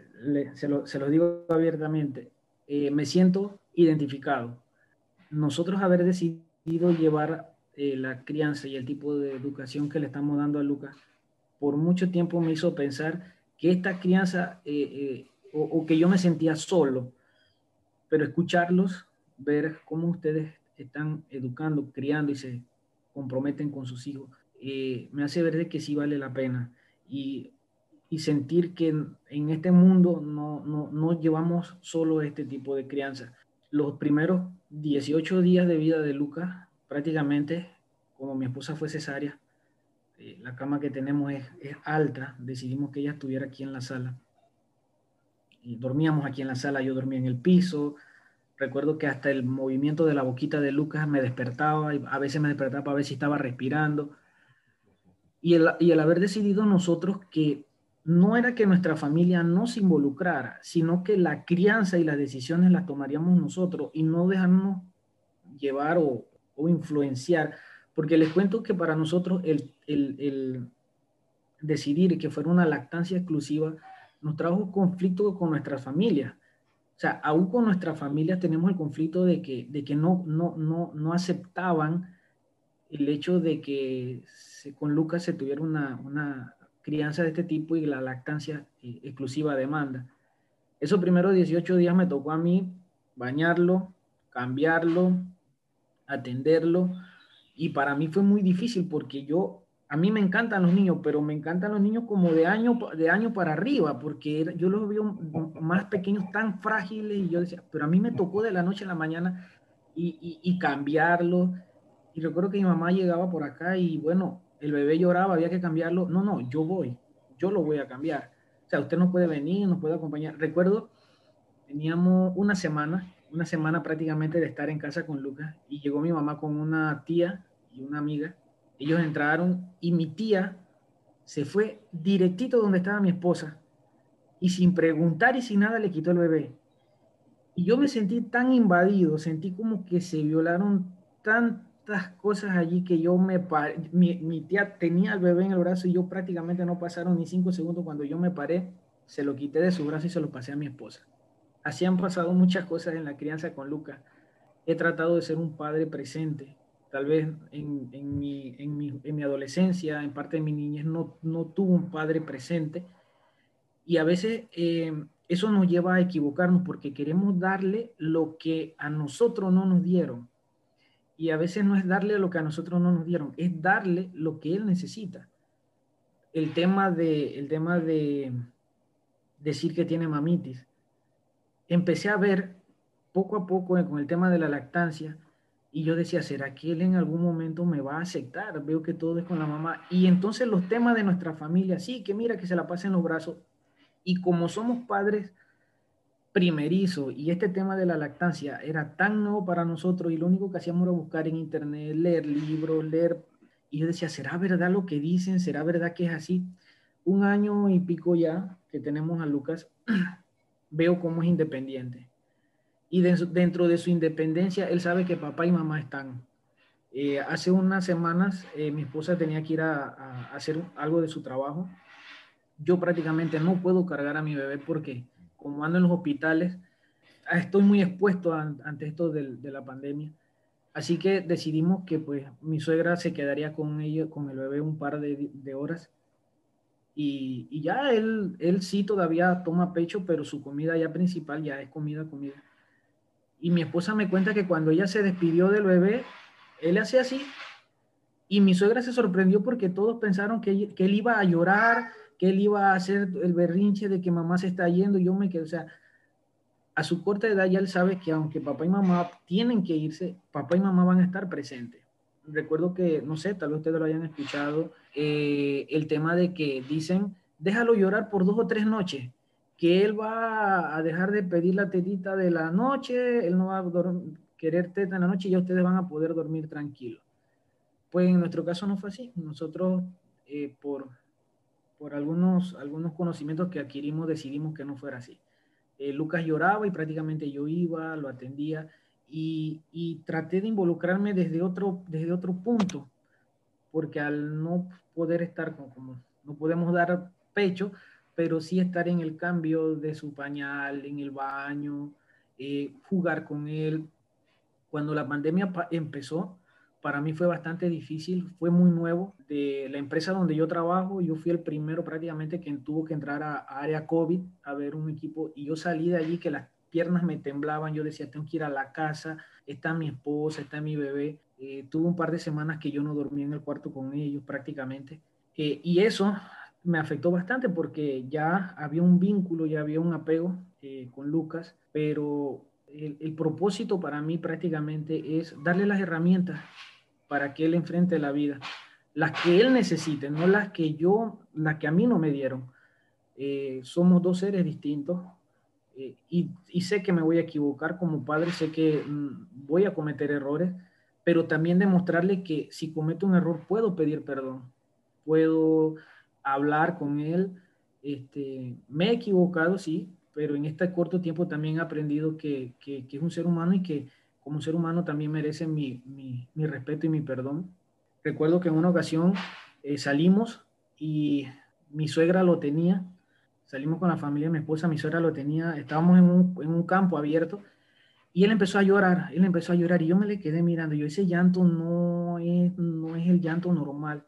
se, lo, digo abiertamente, eh, me siento identificado. Nosotros haber decidido llevar eh, la crianza y el tipo de educación que le estamos dando a Lucas, por mucho tiempo me hizo pensar que esta crianza, eh, eh, o, que yo me sentía solo, pero escucharlos, ver cómo ustedes están educando, criando y se comprometen con sus hijos, me hace ver que sí vale la pena. Y, sentir que en, este mundo no, no, no, llevamos solo este tipo de crianza. Los primeros 18 días de vida de Lucas prácticamente, como mi esposa fue cesárea, eh, la cama que tenemos es, alta, decidimos que ella estuviera aquí en la sala. Dormíamos aquí en la sala, yo dormía en el piso. Recuerdo que hasta el movimiento de la boquita de Lucas me despertaba, a veces me despertaba para ver si estaba respirando. Y el, y el haber decidido nosotros que no era que nuestra familia no se involucrara, sino que la crianza y las decisiones las tomaríamos nosotros y no dejarnos llevar o, o influenciar, porque les cuento que para nosotros el, el, decidir que fuera una lactancia exclusiva nos trajo conflicto con nuestras familias. O sea, aún con nuestras familias tenemos el conflicto de que, de que no, no, no, no aceptaban el hecho de que con Lucas se tuviera una, una crianza de este tipo y la lactancia eh, exclusiva demanda. Esos primeros 18 días me tocó a mí bañarlo, cambiarlo, atenderlo. Y para mí fue muy difícil porque yo, a mí me encantan los niños, pero me encantan los niños como de año, de año para arriba, porque yo los veo más pequeños, tan frágiles, y yo decía, pero a mí me tocó de la noche a la mañana y, y, cambiarlo. Y recuerdo que mi mamá llegaba por acá y bueno, el bebé lloraba, había que cambiarlo. No, no, yo voy, yo lo voy a cambiar. O sea, usted no puede venir, nos puede acompañar. Recuerdo, teníamos una semana una semana prácticamente de estar en casa con Lucas y llegó mi mamá con una tía y una amiga. Ellos entraron y mi tía se fue directito donde estaba mi esposa y sin preguntar y sin nada le quitó el bebé. Y yo me sentí tan invadido, sentí como que se violaron tantas cosas allí que yo me paré, mi, mi, tía tenía el bebé en el brazo y yo prácticamente no pasaron ni cinco segundos cuando yo me paré, se lo quité de su brazo y se lo pasé a mi esposa. Así han pasado muchas cosas en la crianza con Lucas. He tratado de ser un padre presente. Tal vez en, en, mi, en, mi, en mi, adolescencia, en parte de mi niñez, no, no tuve un padre presente. Y a veces eh, eso nos lleva a equivocarnos porque queremos darle lo que a nosotros no nos dieron. Y a veces no es darle lo que a nosotros no nos dieron, es darle lo que él necesita. El tema de, el tema de decir que tiene mamitis. Empecé a ver poco a poco con el tema de la lactancia y yo decía, ¿será que él en algún momento me va a aceptar? Veo que todo es con la mamá. Y entonces los temas de nuestra familia, sí, que mira que se la pasa en los brazos, y como somos padres primerizos y este tema de la lactancia era tan nuevo para nosotros y lo único que hacíamos era buscar en internet, leer libros, leer... Y yo decía, ¿será verdad lo que dicen? ¿Será verdad que es así? Un año y pico ya que tenemos a Lucas, veo cómo es independiente. Y dentro de su independencia, él sabe que papá y mamá están. Eh, hace unas semanas eh, mi esposa tenía que ir a hacer algo de su trabajo yo prácticamente no puedo cargar a mi bebé porque como ando en los hospitales, estoy muy expuesto ante esto de, la pandemia. Así que decidimos que pues mi suegra se quedaría con con el bebé un par de, horas. Y, y, ya él, él sí todavía toma pecho, pero su comida ya principal ya es comida, comida. Y mi esposa me cuenta que cuando ella se despidió del bebé, él hace así. Y mi suegra se sorprendió porque todos pensaron que, que él iba a llorar, que él iba a hacer el berrinche de que mamá se está yendo, yo me quedo, o sea, a su corta edad ya él sabe que aunque papá y mamá tienen que irse, papá y mamá van a estar presentes. Recuerdo que, no sé, tal vez ustedes lo hayan escuchado, eh, el tema de que dicen, déjalo llorar por dos o tres noches, que él va a dejar de pedir la tetita de la noche, él no va a querer teta en la noche y ya ustedes van a poder dormir tranquilos. Pues en nuestro caso no fue así. Nosotros, eh, por por algunos, algunos conocimientos que adquirimos, decidimos que no fuera así. Eh, Lucas lloraba y prácticamente yo iba, lo atendía y, y, traté de involucrarme desde otro, desde otro punto, porque al no poder estar con, como no podemos dar pecho, pero sí estar en el cambio de su pañal, en el baño, eh, jugar con él. Cuando la pandemia empezó, para mí fue bastante difícil, fue muy nuevo. De la empresa donde yo trabajo, yo fui el primero prácticamente que tuvo que entrar a, área COVID a ver un equipo y yo salí de allí que las piernas me temblaban, yo decía, tengo que ir a la casa, está mi esposa, está mi bebé. Eh, tuve un par de semanas que yo no dormía en el cuarto con ellos prácticamente. Eh, y eso me afectó bastante porque ya había un vínculo, ya había un apego eh, con Lucas, pero el, propósito para mí prácticamente es darle las herramientas para que él enfrente la vida. Las que él necesite, no las que yo, las que a mí no me dieron. Eh, somos dos seres distintos eh, y, y, sé que me voy a equivocar como padre, sé que mm, voy a cometer errores, pero también demostrarle que si cometo un error puedo pedir perdón, puedo hablar con él. Este, me he equivocado, sí, pero en este corto tiempo también he aprendido que, que, es un ser humano y que como ser humano también merece mi, mi, respeto y mi perdón. Recuerdo que en una ocasión eh, salimos y mi suegra lo tenía, salimos con la familia mi esposa, mi suegra lo tenía, estábamos en un, en un campo abierto y él empezó a llorar, él empezó a llorar y yo me le quedé mirando, yo ese llanto no es, no es el llanto normal.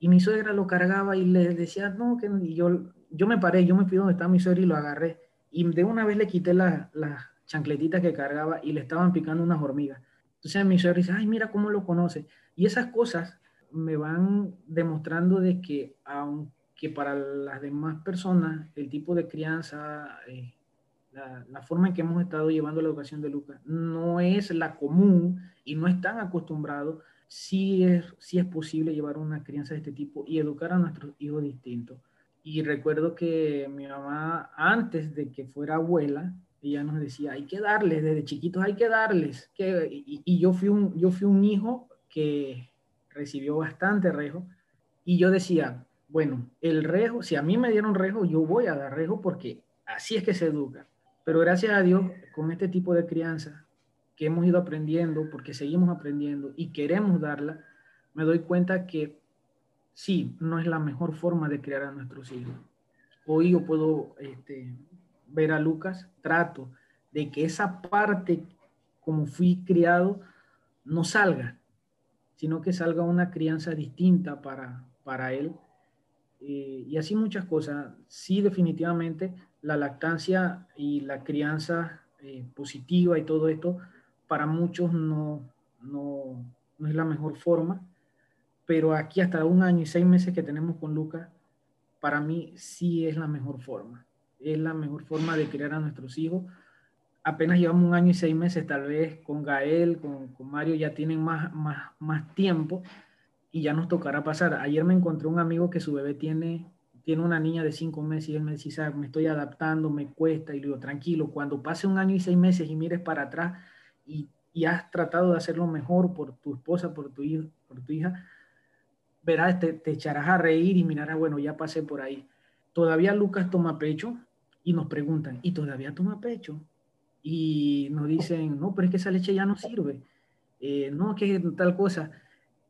Y mi suegra lo cargaba y le decía, no, que y yo, yo me paré, yo me fui donde estaba mi suegra y lo agarré. Y de una vez le quité la, la, chancletitas que cargaba y le estaban picando unas hormigas. Entonces mi suegra dice, ay, mira cómo lo conoce. Y esas cosas me van demostrando de que aunque para las demás personas el tipo de crianza, eh, la, forma en que hemos estado llevando la educación de Lucas no es la común y no están acostumbrados, sí es, sí es posible llevar una crianza de este tipo y educar a nuestros hijos distintos. Y recuerdo que mi mamá, antes de que fuera abuela, ella nos decía, hay que darles, desde chiquitos hay que darles. Que, y, yo, fui un, yo fui un hijo que recibió bastante rejo. Y yo decía, bueno, el rejo, si a mí me dieron rejo, yo voy a dar rejo porque así es que se educa. Pero gracias a Dios, con este tipo de crianza que hemos ido aprendiendo, porque seguimos aprendiendo y queremos darla, me doy cuenta que sí, no es la mejor forma de criar a nuestros hijos. Hoy yo puedo este, ver a Lucas, trato de que esa parte, como fui criado, no salga, sino que salga una crianza distinta para, él. Eh, y así muchas cosas. Sí, definitivamente, la lactancia y la crianza eh, positiva y todo esto, para muchos no, no, no es la mejor forma, pero aquí hasta un año y seis meses que tenemos con Lucas, para mí sí es la mejor forma. Es la mejor forma de criar a nuestros hijos apenas llevamos un año y seis meses, tal vez con Gael, con, Mario ya tienen más, más, más tiempo y ya nos tocará pasar. Ayer me encontré un amigo que su bebé tiene, tiene una niña de cinco meses y él me decía, me estoy adaptando, me cuesta, y le digo, tranquilo, cuando pase un año y seis meses y mires para atrás y, y has tratado de hacerlo mejor por tu esposa, por tu, por tu hija, verás, te, te echarás a reír y mirarás, bueno, ya pasé por ahí. Todavía Lucas toma pecho y nos preguntan, ¿y todavía toma pecho? y nos dicen, no, pero es que esa leche ya no sirve, eh, no, que tal cosa.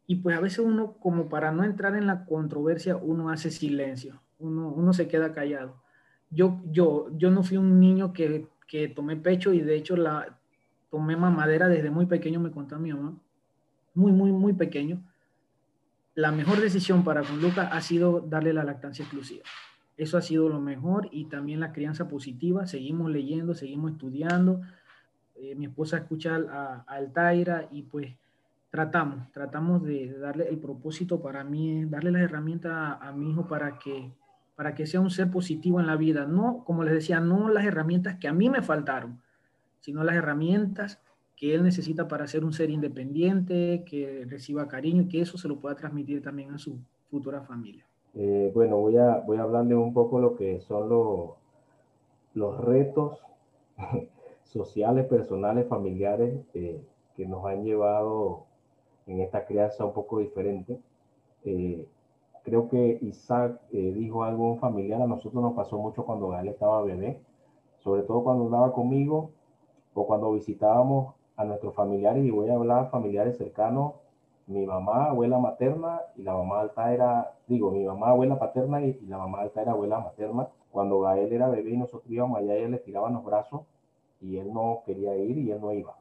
Y pues a veces uno, como para no entrar en la controversia, uno hace silencio, uno, uno se queda callado. Yo, yo, yo no fui un niño que, que tomé pecho y de hecho la tomé mamadera desde muy pequeño, me contó mi mamá, muy, muy, muy pequeño. La mejor decisión para con Luca ha sido darle la lactancia exclusiva. Eso ha sido lo mejor y también la crianza positiva. Seguimos leyendo, seguimos estudiando. Eh, mi esposa escucha a, Altaira y pues tratamos, tratamos de, darle el propósito para mí, darle las herramientas a, mi hijo para que, para que sea un ser positivo en la vida. No, como les decía, no las herramientas que a mí me faltaron, sino las herramientas que él necesita para ser un ser independiente, que reciba cariño y que eso se lo pueda transmitir también a su futura familia. Eh, bueno, voy a, voy a hablarle un poco lo que son los, los retos sociales, personales, familiares eh, que nos han llevado en esta crianza un poco diferente. Eh, creo que Isaac dijo algo un familiar, a nosotros nos pasó mucho cuando Gael estaba bebé, sobre todo cuando andaba conmigo o cuando visitábamos a nuestros familiares, y voy a hablar familiares cercanos, mi mamá, abuela materna y la mamá alta era, digo, mi mamá, abuela paterna y, la mamá alta era abuela materna. Cuando Gael era bebé y nosotros íbamos allá, ella le tiraban los brazos y él no quería ir y él no iba.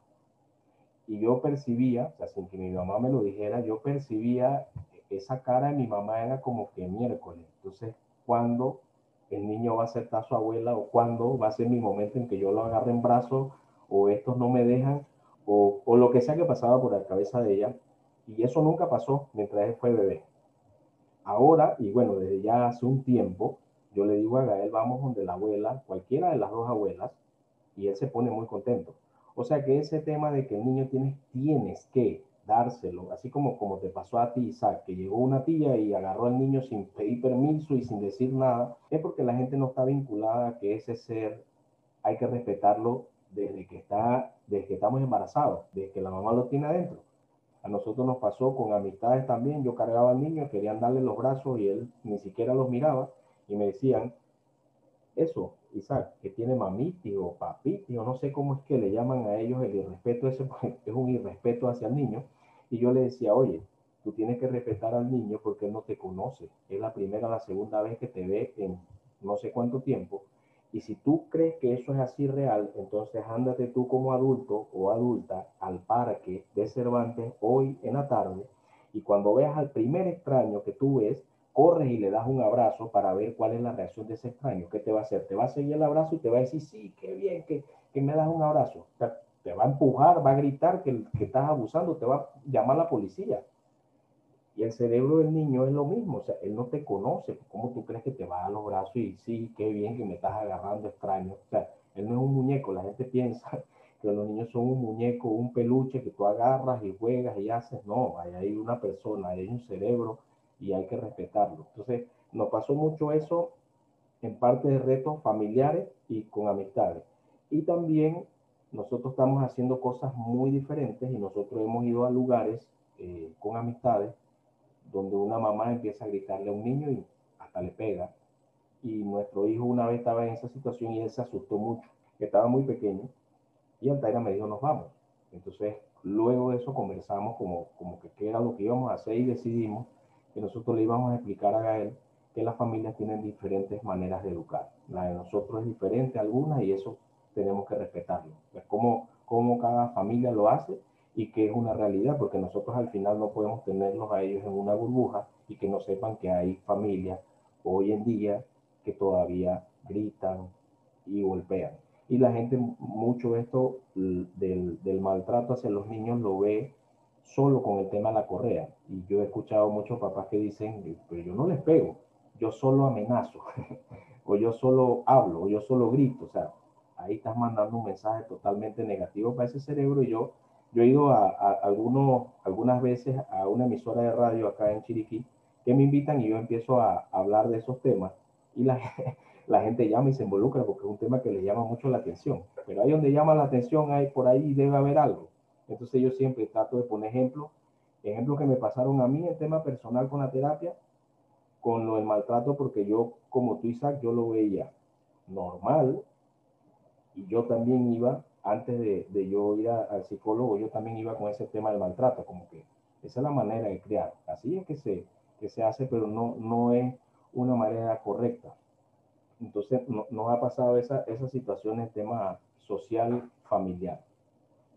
Y yo percibía, o sea, sin que mi mamá me lo dijera, yo percibía esa cara de mi mamá era como que miércoles. Entonces, ¿cuándo el niño va a aceptar a su abuela o cuándo va a ser mi momento en que yo lo agarre en brazos o estos no me dejan o, lo que sea que pasaba por la cabeza de ella? Y eso nunca pasó mientras él fue bebé. Ahora, y bueno, desde ya hace un tiempo, yo le digo a Gael, vamos donde la abuela, cualquiera de las dos abuelas, y él se pone muy contento. O sea que ese tema de que el niño tienes, tienes que dárselo, así como, como te pasó a ti, Isaac, que llegó una tía y agarró al niño sin pedir permiso y sin decir nada, es porque la gente no está vinculada a que ese ser hay que respetarlo desde que está, desde que estamos embarazados, desde que la mamá lo tiene adentro. A nosotros nos pasó con amistades también. Yo cargaba al niño, querían darle los brazos y él ni siquiera los miraba y me decían, eso, Isaac, que tiene mamiti o papiti o no sé cómo es que le llaman a ellos el irrespeto, ese es un irrespeto hacia el niño. Y yo le decía, oye, tú tienes que respetar al niño porque él no te conoce. Es la primera, la segunda vez que te ve en no sé cuánto tiempo y si tú crees que eso es así real, entonces ándate tú como adulto o adulta al parque de Cervantes hoy en la tarde y cuando veas al primer extraño que tú ves, corres y le das un abrazo para ver cuál es la reacción de ese extraño. ¿Qué te va a hacer? Te va a seguir el abrazo y te va a decir, sí, qué bien que, que me das un abrazo. te va a empujar, va a gritar que, que estás abusando, te va a llamar la policía. Y el cerebro del niño es lo mismo, o sea, él no te conoce, ¿cómo tú crees que te va a los brazos y sí, qué bien que me estás agarrando extraño? O sea, él no es un muñeco, la gente piensa que los niños son un muñeco, un peluche que tú agarras y juegas y haces, no, hay una persona, hay un cerebro y hay que respetarlo. Entonces, nos pasó mucho eso en parte de retos familiares y con amistades. Y también nosotros estamos haciendo cosas muy diferentes y nosotros hemos ido a lugares eh, con amistades donde una mamá empieza a gritarle a un niño y sea, le pega. Y nuestro hijo una vez estaba en esa situación y él se asustó mucho, estaba muy pequeño, y Altaira me dijo, nos vamos. Entonces, luego de eso conversamos como, como que qué era lo que íbamos a hacer y decidimos que nosotros le íbamos a explicar a Gael que las familias tienen diferentes maneras de educar. La de nosotros es diferente algunas y eso tenemos que respetarlo. Es como, como cada familia lo hace y que es una realidad, porque nosotros al final no podemos tenerlos a ellos en una burbuja y que no sepan que hay familias hoy en día que todavía gritan y golpean. Y la gente mucho esto del, del maltrato hacia los niños lo ve solo con el tema de la correa. Y yo he escuchado muchos papás que dicen, pero yo no les pego, yo solo amenazo, o yo solo hablo, o yo solo grito. O sea, ahí estás mandando un mensaje totalmente negativo para ese cerebro. Y yo, yo he ido a, algunos, algunas veces a una emisora de radio acá en Chiriquí que me invitan y yo empiezo a, hablar de esos temas. Y la, la gente llama y se involucra porque es un tema que le llama mucho la atención. Pero ahí donde llama la atención, hay, por ahí debe haber algo. Entonces yo siempre trato de poner ejemplos, ejemplos que me pasaron a mí en tema personal con la terapia, con lo del maltrato, porque yo, como tú Isaac, yo lo veía normal y yo también iba, antes de, de yo ir al psicólogo, yo también iba con ese tema del maltrato, como que esa es la manera de criar. Así es que se, que se hace, pero no, no es una manera correcta. Entonces, no, nos ha pasado esa, esa situación en tema social familiar.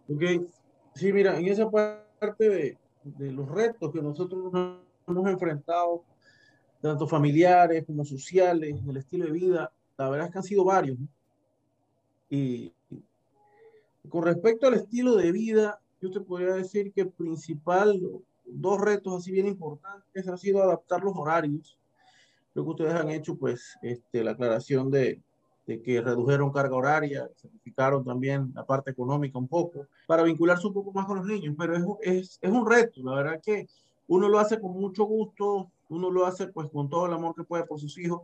Ok, Sí, mira, en esa parte de, de los retos que nosotros nos hemos enfrentado, tanto familiares como sociales, el estilo de vida, la verdad es que han sido varios. Y con respecto al estilo de vida, yo te podría decir que principal, dos retos así bien importantes han sido adaptar los horarios. Lo que ustedes han hecho, pues, este, la aclaración de, que redujeron carga horaria, sacrificaron también la parte económica un poco, para vincularse un poco más con los niños, pero es, es, es un reto, la verdad que uno lo hace con mucho gusto, uno lo hace pues con todo el amor que puede por sus hijos,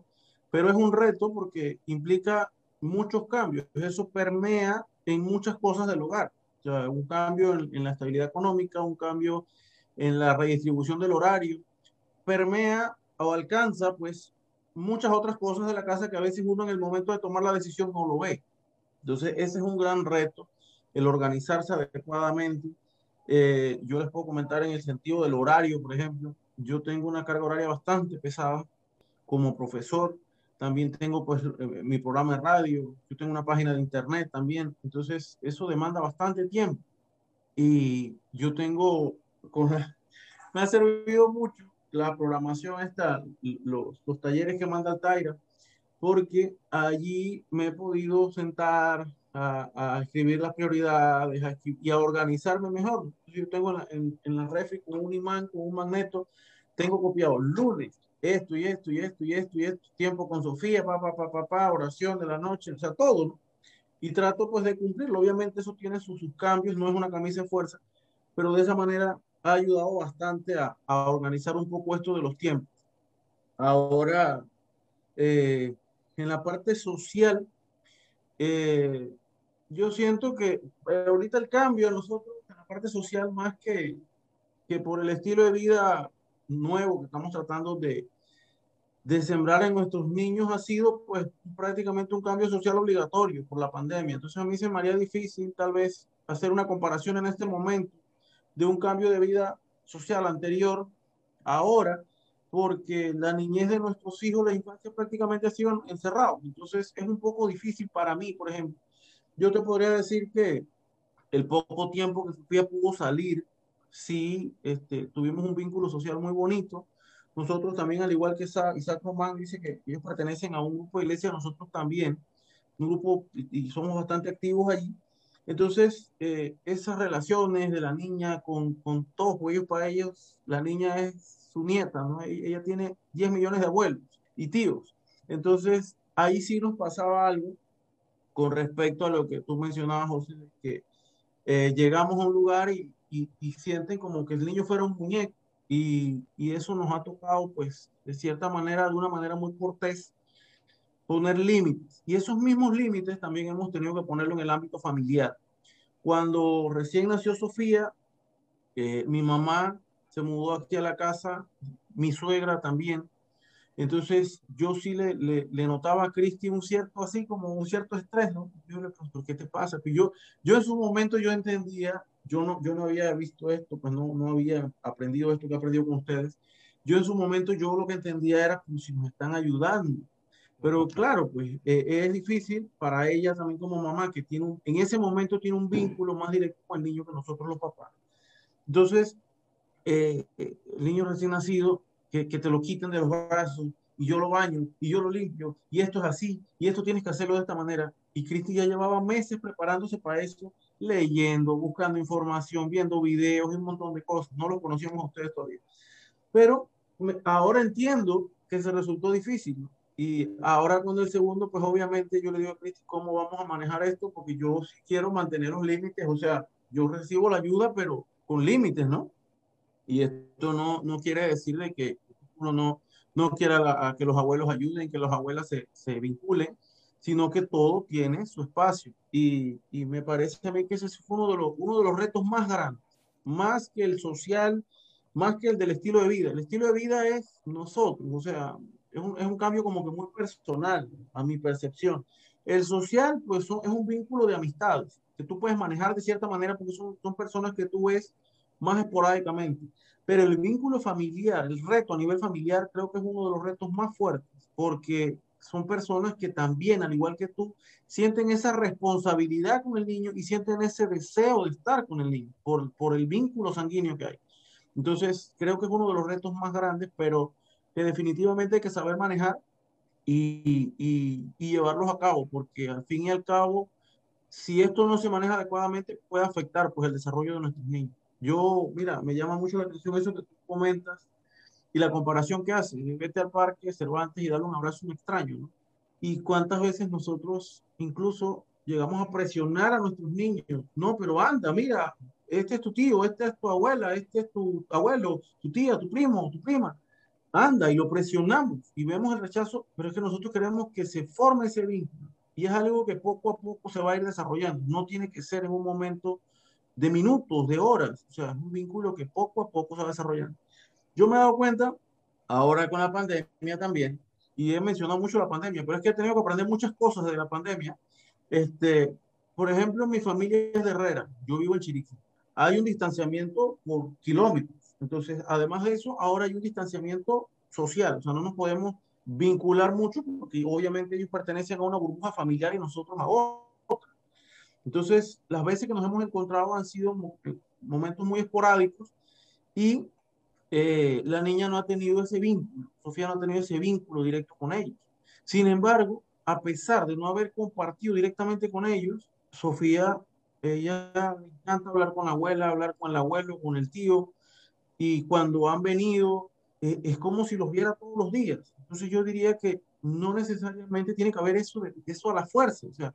pero es un reto porque implica muchos cambios, eso permea en muchas cosas del hogar, o sea, un cambio en, en la estabilidad económica, un cambio en la redistribución del horario, permea o alcanza pues muchas otras cosas de la casa que a veces uno en el momento de tomar la decisión no lo ve. Entonces, ese es un gran reto, el organizarse adecuadamente. Eh, yo les puedo comentar en el sentido del horario, por ejemplo. Yo tengo una carga horaria bastante pesada como profesor. También tengo pues eh, mi programa de radio. Yo tengo una página de internet también. Entonces, eso demanda bastante tiempo. Y yo tengo, con, me ha servido mucho la programación está, los, los talleres que manda Taira, porque allí me he podido sentar a, a escribir las prioridades y a organizarme mejor. Yo tengo en la, en, en la refri con un imán, con un magneto, tengo copiado lunes, esto y esto y esto y esto y esto, tiempo con Sofía, papá, papá, papá, oración de la noche, o sea, todo, ¿no? Y trato pues de cumplirlo. Obviamente eso tiene sus, sus cambios, no es una camisa de fuerza, pero de esa manera ha ayudado bastante a, a, organizar un poco esto de los tiempos. Ahora, eh, en la parte social, eh, yo siento que eh, ahorita el cambio a nosotros en la parte social, más que, que por el estilo de vida nuevo que estamos tratando de, de sembrar en nuestros niños, ha sido pues prácticamente un cambio social obligatorio por la pandemia. Entonces a mí se me haría difícil tal vez hacer una comparación en este momento de un cambio de vida social anterior ahora, porque la niñez de nuestros hijos, la infancia prácticamente ha sido encerrado. Entonces es un poco difícil para mí, por ejemplo. Yo te podría decir que el poco tiempo que Sofía pudo salir, sí, este, tuvimos un vínculo social muy bonito. Nosotros también, al igual que Isaac Román dice que ellos pertenecen a un grupo de iglesia, nosotros también, un grupo, y somos bastante activos allí. Entonces, eh, esas relaciones de la niña con, con todos ellos, para ellos, la niña es su nieta, ¿no? E-, ella tiene 10 millones de abuelos y tíos. Entonces, ahí sí nos pasaba algo con respecto a lo que tú mencionabas, José, que eh, llegamos a un lugar y, y, y, sienten como que el niño fuera un muñeco. Y, y eso nos ha tocado, pues, de cierta manera, de una manera muy cortés, poner límites. Y esos mismos límites también hemos tenido que ponerlo en el ámbito familiar. Cuando recién nació Sofía, eh, mi mamá se mudó aquí a la casa, mi suegra también, Entonces, yo sí le, le, notaba a Cristi un cierto, así como un cierto estrés, ¿no? Yo le pregunto, ¿qué te pasa? Que yo, yo en su momento yo entendía, yo no, yo no había visto esto, pues no, no había aprendido esto que he aprendido con ustedes. Yo en su momento yo lo que entendía era como si nos están ayudando. Pero claro, pues eh, es difícil para ella también como mamá, que tiene un, en ese momento tiene un vínculo más directo con el niño que nosotros los papás. Entonces, eh, el niño recién nacido que, que, te lo quiten de los brazos y yo lo baño y yo lo limpio y esto es así y esto tienes que hacerlo de esta manera. Y Cristi ya llevaba meses preparándose para eso, leyendo, buscando información, viendo videos y un montón de cosas. No lo conocíamos a ustedes todavía. Pero ahora entiendo que se resultó difícil. Y ahora con el segundo, pues obviamente yo le digo a Cristi cómo vamos a manejar esto, porque yo sí quiero mantener los límites. O sea, yo recibo la ayuda, pero con límites, ¿no? Y esto no, no quiere decir de que uno no, no quiera que los abuelos ayuden, que los abuelas se, se, vinculen, sino que todo tiene su espacio. Y, y, me parece a mí que ese fue uno de, los, uno de los retos más grandes, más que el social, más que el del estilo de vida. El estilo de vida es nosotros, o sea, es un, es un cambio como que muy personal a mi percepción. El social, pues es un vínculo de amistades que tú puedes manejar de cierta manera porque son, son personas que tú ves más esporádicamente. Pero el vínculo familiar, el reto a nivel familiar, creo que es uno de los retos más fuertes, porque son personas que también, al igual que tú, sienten esa responsabilidad con el niño y sienten ese deseo de estar con el niño por, por el vínculo sanguíneo que hay. Entonces, creo que es uno de los retos más grandes, pero que definitivamente hay que saber manejar y, y, y llevarlos a cabo, porque al fin y al cabo, si esto no se maneja adecuadamente, puede afectar pues, el desarrollo de nuestros niños. Yo, mira, me llama mucho la atención eso que tú comentas y la comparación que haces. Vete al parque Cervantes y darle un abrazo a un extraño, ¿no? Y cuántas veces nosotros incluso llegamos a presionar a nuestros niños. No, pero anda, mira, este es tu tío, este es tu abuela, este es tu abuelo, tu tía, tu primo, tu prima. Anda, y lo presionamos y vemos el rechazo, pero es que nosotros queremos que se forme ese vínculo. Y es algo que poco a poco se va a ir desarrollando. No tiene que ser en un momento de minutos, de horas. O sea, es un vínculo que poco a poco se va desarrollando. Yo me he dado cuenta, ahora con la pandemia también, y he mencionado mucho la pandemia, pero es que he tenido que aprender muchas cosas de la pandemia. Este, por ejemplo, mi familia es de Herrera, yo vivo en Chiriquí. Hay un distanciamiento por kilómetros. Entonces, además de eso, ahora hay un distanciamiento social. O sea, no nos podemos vincular mucho porque obviamente ellos pertenecen a una burbuja familiar y nosotros a otra. Entonces, las veces que nos hemos encontrado han sido momentos muy esporádicos y eh, la niña no ha tenido ese vínculo, Sofía no ha tenido ese vínculo directo con ellos. Sin embargo, a pesar de no haber compartido directamente con ellos, Sofía, ella le encanta hablar con la abuela, hablar con el abuelo, con el tío, y cuando han venido, eh, es como si los viera todos los días. Entonces yo diría que no necesariamente tiene que haber eso, eso a la fuerza. O sea,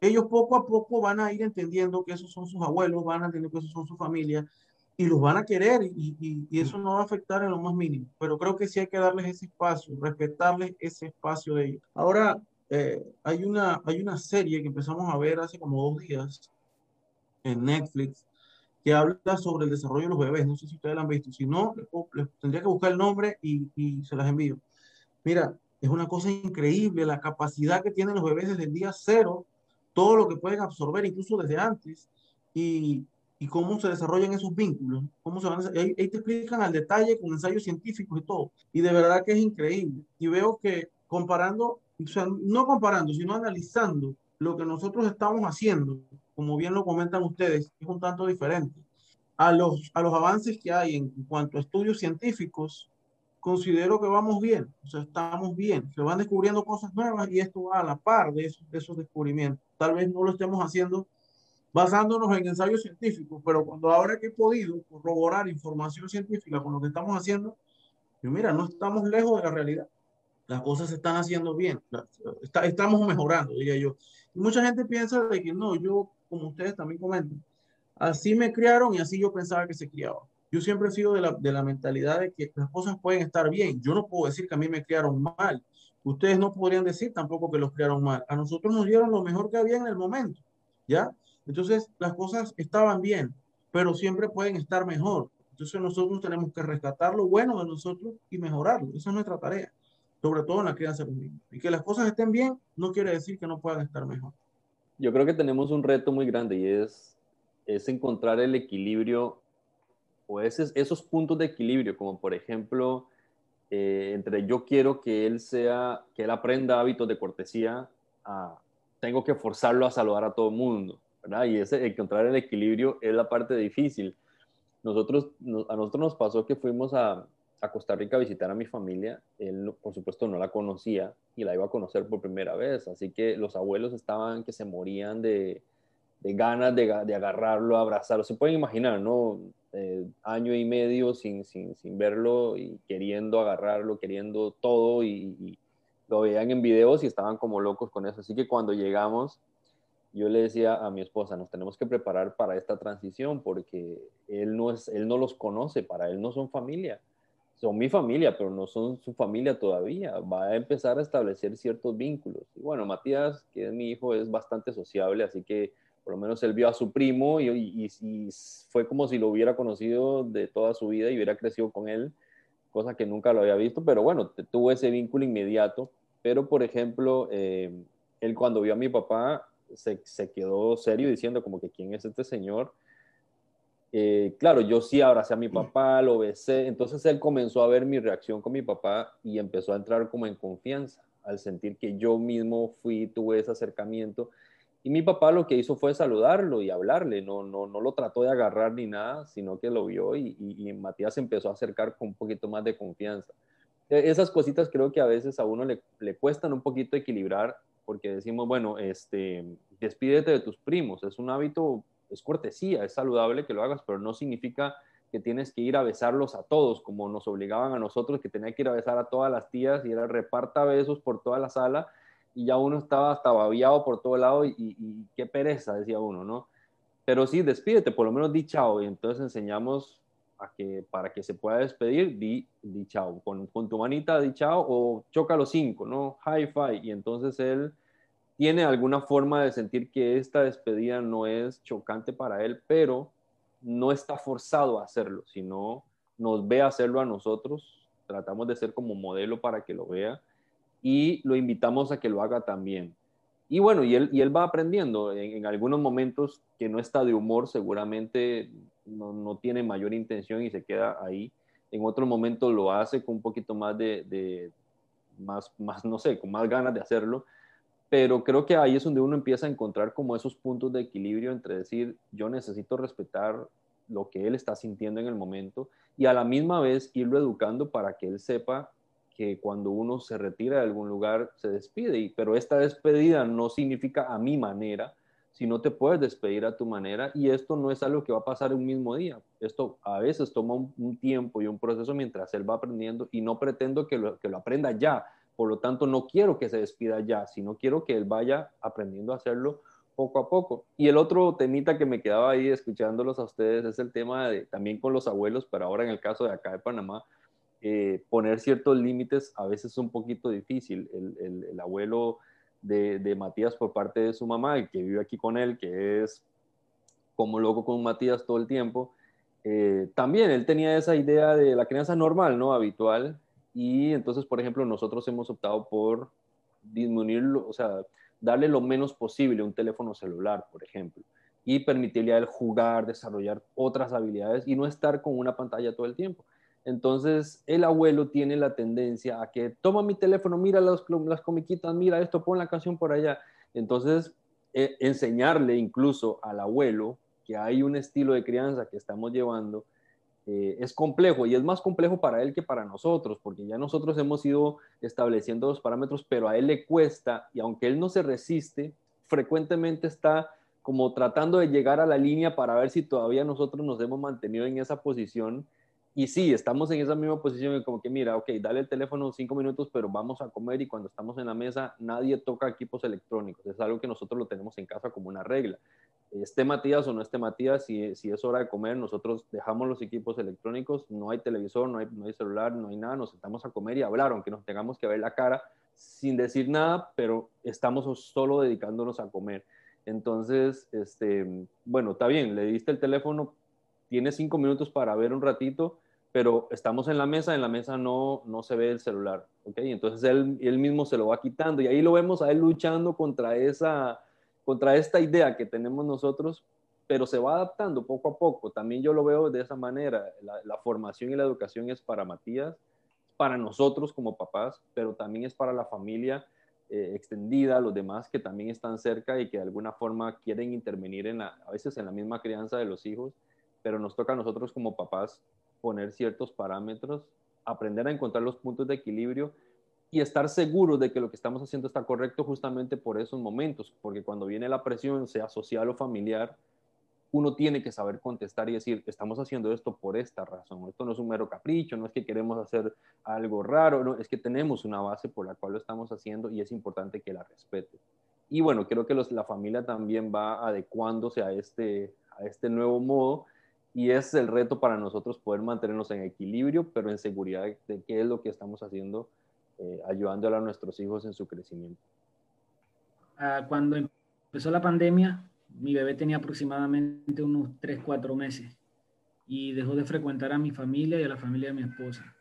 ellos poco a poco van a ir entendiendo que esos son sus abuelos, van a entender que esos son su familia y los van a querer y, y, eso no va a afectar en lo más mínimo. Pero creo que sí hay que darles ese espacio, respetarles ese espacio de ellos. Ahora, eh, hay, una, hay una serie que empezamos a ver hace como dos días en Netflix que habla sobre el desarrollo de los bebés. No sé si ustedes la han visto. Si no, les, tendría que buscar el nombre y, y se las envío. Mira, es una cosa increíble la capacidad que tienen los bebés desde el día cero todo lo que pueden absorber incluso desde antes y, y cómo se desarrollan esos vínculos, cómo se van a, ahí, ahí, te explican al detalle con ensayos científicos y todo. Y de verdad que es increíble. Y veo que comparando, o sea, no comparando, sino analizando lo que nosotros estamos haciendo, como bien lo comentan ustedes, es un tanto diferente. A los, a los avances que hay en cuanto a estudios científicos, considero que vamos bien, o sea, estamos bien, se van descubriendo cosas nuevas y esto va a la par de esos, de esos descubrimientos. Tal vez no lo estemos haciendo basándonos en ensayos científicos, pero cuando ahora que he podido corroborar información científica con lo que estamos haciendo, yo mira, no estamos lejos de la realidad. Las cosas se están haciendo bien, está, estamos mejorando, diría yo. Y mucha gente piensa de que no, yo, como ustedes también comentan, así me criaron y así yo pensaba que se criaba. Yo siempre he sido de la, de la mentalidad de que las cosas pueden estar bien. Yo no puedo decir que a mí me criaron mal. Ustedes no podrían decir tampoco que los criaron mal. A nosotros nos dieron lo mejor que había en el momento, ¿ya? Entonces, las cosas estaban bien, pero siempre pueden estar mejor. Entonces, nosotros tenemos que rescatar lo bueno de nosotros y mejorarlo. Esa es nuestra tarea. sobre todo en la crianza de los niños. Y que las cosas estén bien no quiere decir que no puedan estar mejor. Yo creo que tenemos un reto muy grande y es, es encontrar el equilibrio o esos, esos puntos de equilibrio, como por ejemplo, eh, entre yo quiero que él sea, que él aprenda hábitos de cortesía, a, tengo que forzarlo a saludar a todo el mundo, ¿verdad? Y ese, encontrar el equilibrio es la parte difícil. Nosotros, a nosotros nos pasó que fuimos a, a Costa Rica a visitar a mi familia. Él, por supuesto, no la conocía y la iba a conocer por primera vez. Así que los abuelos estaban que se morían de, de ganas de, de, agarrarlo, abrazarlo. Se pueden imaginar, ¿no? Eh, año y medio sin, sin, sin, verlo y queriendo agarrarlo, queriendo todo y, y, lo veían en videos y estaban como locos con eso. Así que cuando llegamos, yo le decía a mi esposa, nos tenemos que preparar para esta transición porque él no, es, él no los conoce, para él no son familia son mi familia, pero no son su familia todavía. Va a empezar a establecer ciertos vínculos. Y bueno, Matías, que es mi hijo, es bastante sociable, así que por lo menos él vio a su primo y, fue como si lo hubiera conocido de toda su vida y hubiera crecido con él, cosa que nunca lo había visto, pero bueno, tuvo ese vínculo inmediato. Pero, por ejemplo, eh, él cuando vio a mi papá se, quedó serio diciendo como que quién es este señor eh, claro, yo sí abracé a mi papá, lo besé, entonces él comenzó a ver mi reacción con mi papá y empezó a entrar como en confianza, al sentir que yo mismo fui, tuve ese acercamiento. Y mi papá lo que hizo fue saludarlo y hablarle, no, no, no lo trató de agarrar ni nada, sino que lo vio y, y, y Matías empezó a acercar con un poquito más de confianza. E, esas cositas creo que a veces a uno le, le cuestan un poquito equilibrar porque decimos, bueno, este, despídete de tus primos, es un hábito es cortesía, es saludable que lo hagas, pero no significa que tienes que ir a besarlos a todos, como nos obligaban a nosotros, que tenía que ir a besar a todas las tías y era reparta besos por toda la sala y ya uno estaba hasta babiado por todo lado y, qué pereza, decía uno, ¿no? Pero sí, despídete, por lo menos di chao y entonces enseñamos para que se pueda despedir, di, di chao, con, con tu manita di chao o choca los cinco, ¿no? High five y entonces él tiene alguna forma de sentir que esta despedida no es chocante para él, pero no está forzado a hacerlo, sino nos ve hacerlo a nosotros, tratamos de ser como modelo para que lo vea y lo invitamos a que lo haga también. Y bueno, y él, y él va aprendiendo en, algunos momentos que no está de humor, seguramente no, no, tiene mayor intención y se queda ahí. En otros momentos lo hace con un poquito más de, de más, más, no sé, con más ganas de hacerlo pero creo que ahí es donde uno empieza a encontrar como esos puntos de equilibrio entre decir, yo necesito respetar lo que él está sintiendo en el momento y a la misma vez irlo educando para que él sepa que cuando uno se retira de algún lugar se despide, pero esta despedida no significa a mi manera, sino te puedes despedir a tu manera y esto no es algo que va a pasar un mismo día, esto a veces toma un, tiempo y un proceso mientras él va aprendiendo y no pretendo que lo, que lo aprenda ya, por lo tanto, no quiero que se despida ya, sino quiero que él vaya aprendiendo a hacerlo poco a poco. Y el otro temita que me quedaba ahí escuchándolos a ustedes es el tema de también con los abuelos, pero ahora en el caso de acá de Panamá, eh, poner ciertos límites a veces es un poquito difícil. El abuelo de, Matías por parte de su mamá, que vive aquí con él, que es como loco con Matías todo el tiempo, eh, también él tenía esa idea de la crianza normal, ¿no? Habitual, y entonces, por ejemplo, nosotros hemos optado por disminuirlo, o sea, darle lo menos posible un teléfono celular, por ejemplo, y permitirle a él jugar, desarrollar otras habilidades y no estar con una pantalla todo el tiempo. Entonces, el abuelo tiene la tendencia a que toma mi teléfono, mira las, las comiquitas, mira esto, pon la canción por allá. Entonces, eh, enseñarle incluso al abuelo que hay un estilo de crianza que estamos llevando eh, es complejo y es más complejo para él que para nosotros, porque ya nosotros hemos ido estableciendo los parámetros, pero a él le cuesta y aunque él no se resiste, frecuentemente está como tratando de llegar a la línea para ver si todavía nosotros nos hemos mantenido en esa posición y sí, estamos en esa misma posición, como que mira, ok, dale el teléfono cinco minutos, pero vamos a comer y cuando estamos en la mesa nadie toca equipos electrónicos. Es algo que nosotros lo tenemos en casa como una regla. Esté Matías o no esté Matías, si, si es hora de comer, nosotros dejamos los equipos electrónicos, no hay televisor, no hay, no hay celular, no hay nada, nos sentamos a comer y hablar, aunque nos tengamos que ver la cara sin decir nada, pero estamos solo dedicándonos a comer. Entonces, este, bueno, está bien, le diste el teléfono, tiene cinco minutos para ver un ratito, pero estamos en la mesa, en la mesa no, no se ve el celular, ¿ok? Entonces él, él mismo se lo va quitando y ahí lo vemos a él luchando contra, esa, contra esta idea que tenemos nosotros, pero se va adaptando poco a poco. También yo lo veo de esa manera. La, la formación y la educación es para Matías, para nosotros como papás, pero también es para la familia eh, extendida, los demás que también están cerca y que de alguna forma quieren intervenir en a veces en la misma crianza de los hijos, pero nos toca a nosotros como papás poner ciertos parámetros, aprender a encontrar los puntos de equilibrio y estar seguros de que lo que estamos haciendo está correcto justamente por esos momentos, porque cuando viene la presión, sea social o familiar, uno tiene que saber contestar y decir, estamos haciendo esto por esta razón. Esto no es un mero capricho, no es que queremos hacer algo raro, no, es que tenemos una base por la cual lo estamos haciendo y es importante que la respete. Y bueno, creo que los, la familia también va adecuándose a este, a este nuevo modo y es el reto para nosotros poder mantenernos en equilibrio, pero en seguridad de qué es lo que estamos haciendo, eh, ayudando a nuestros hijos en su crecimiento. Ah, cuando empezó la pandemia, mi bebé tenía aproximadamente unos 3, 4 meses y dejó de frecuentar a mi familia y a la familia de mi esposa.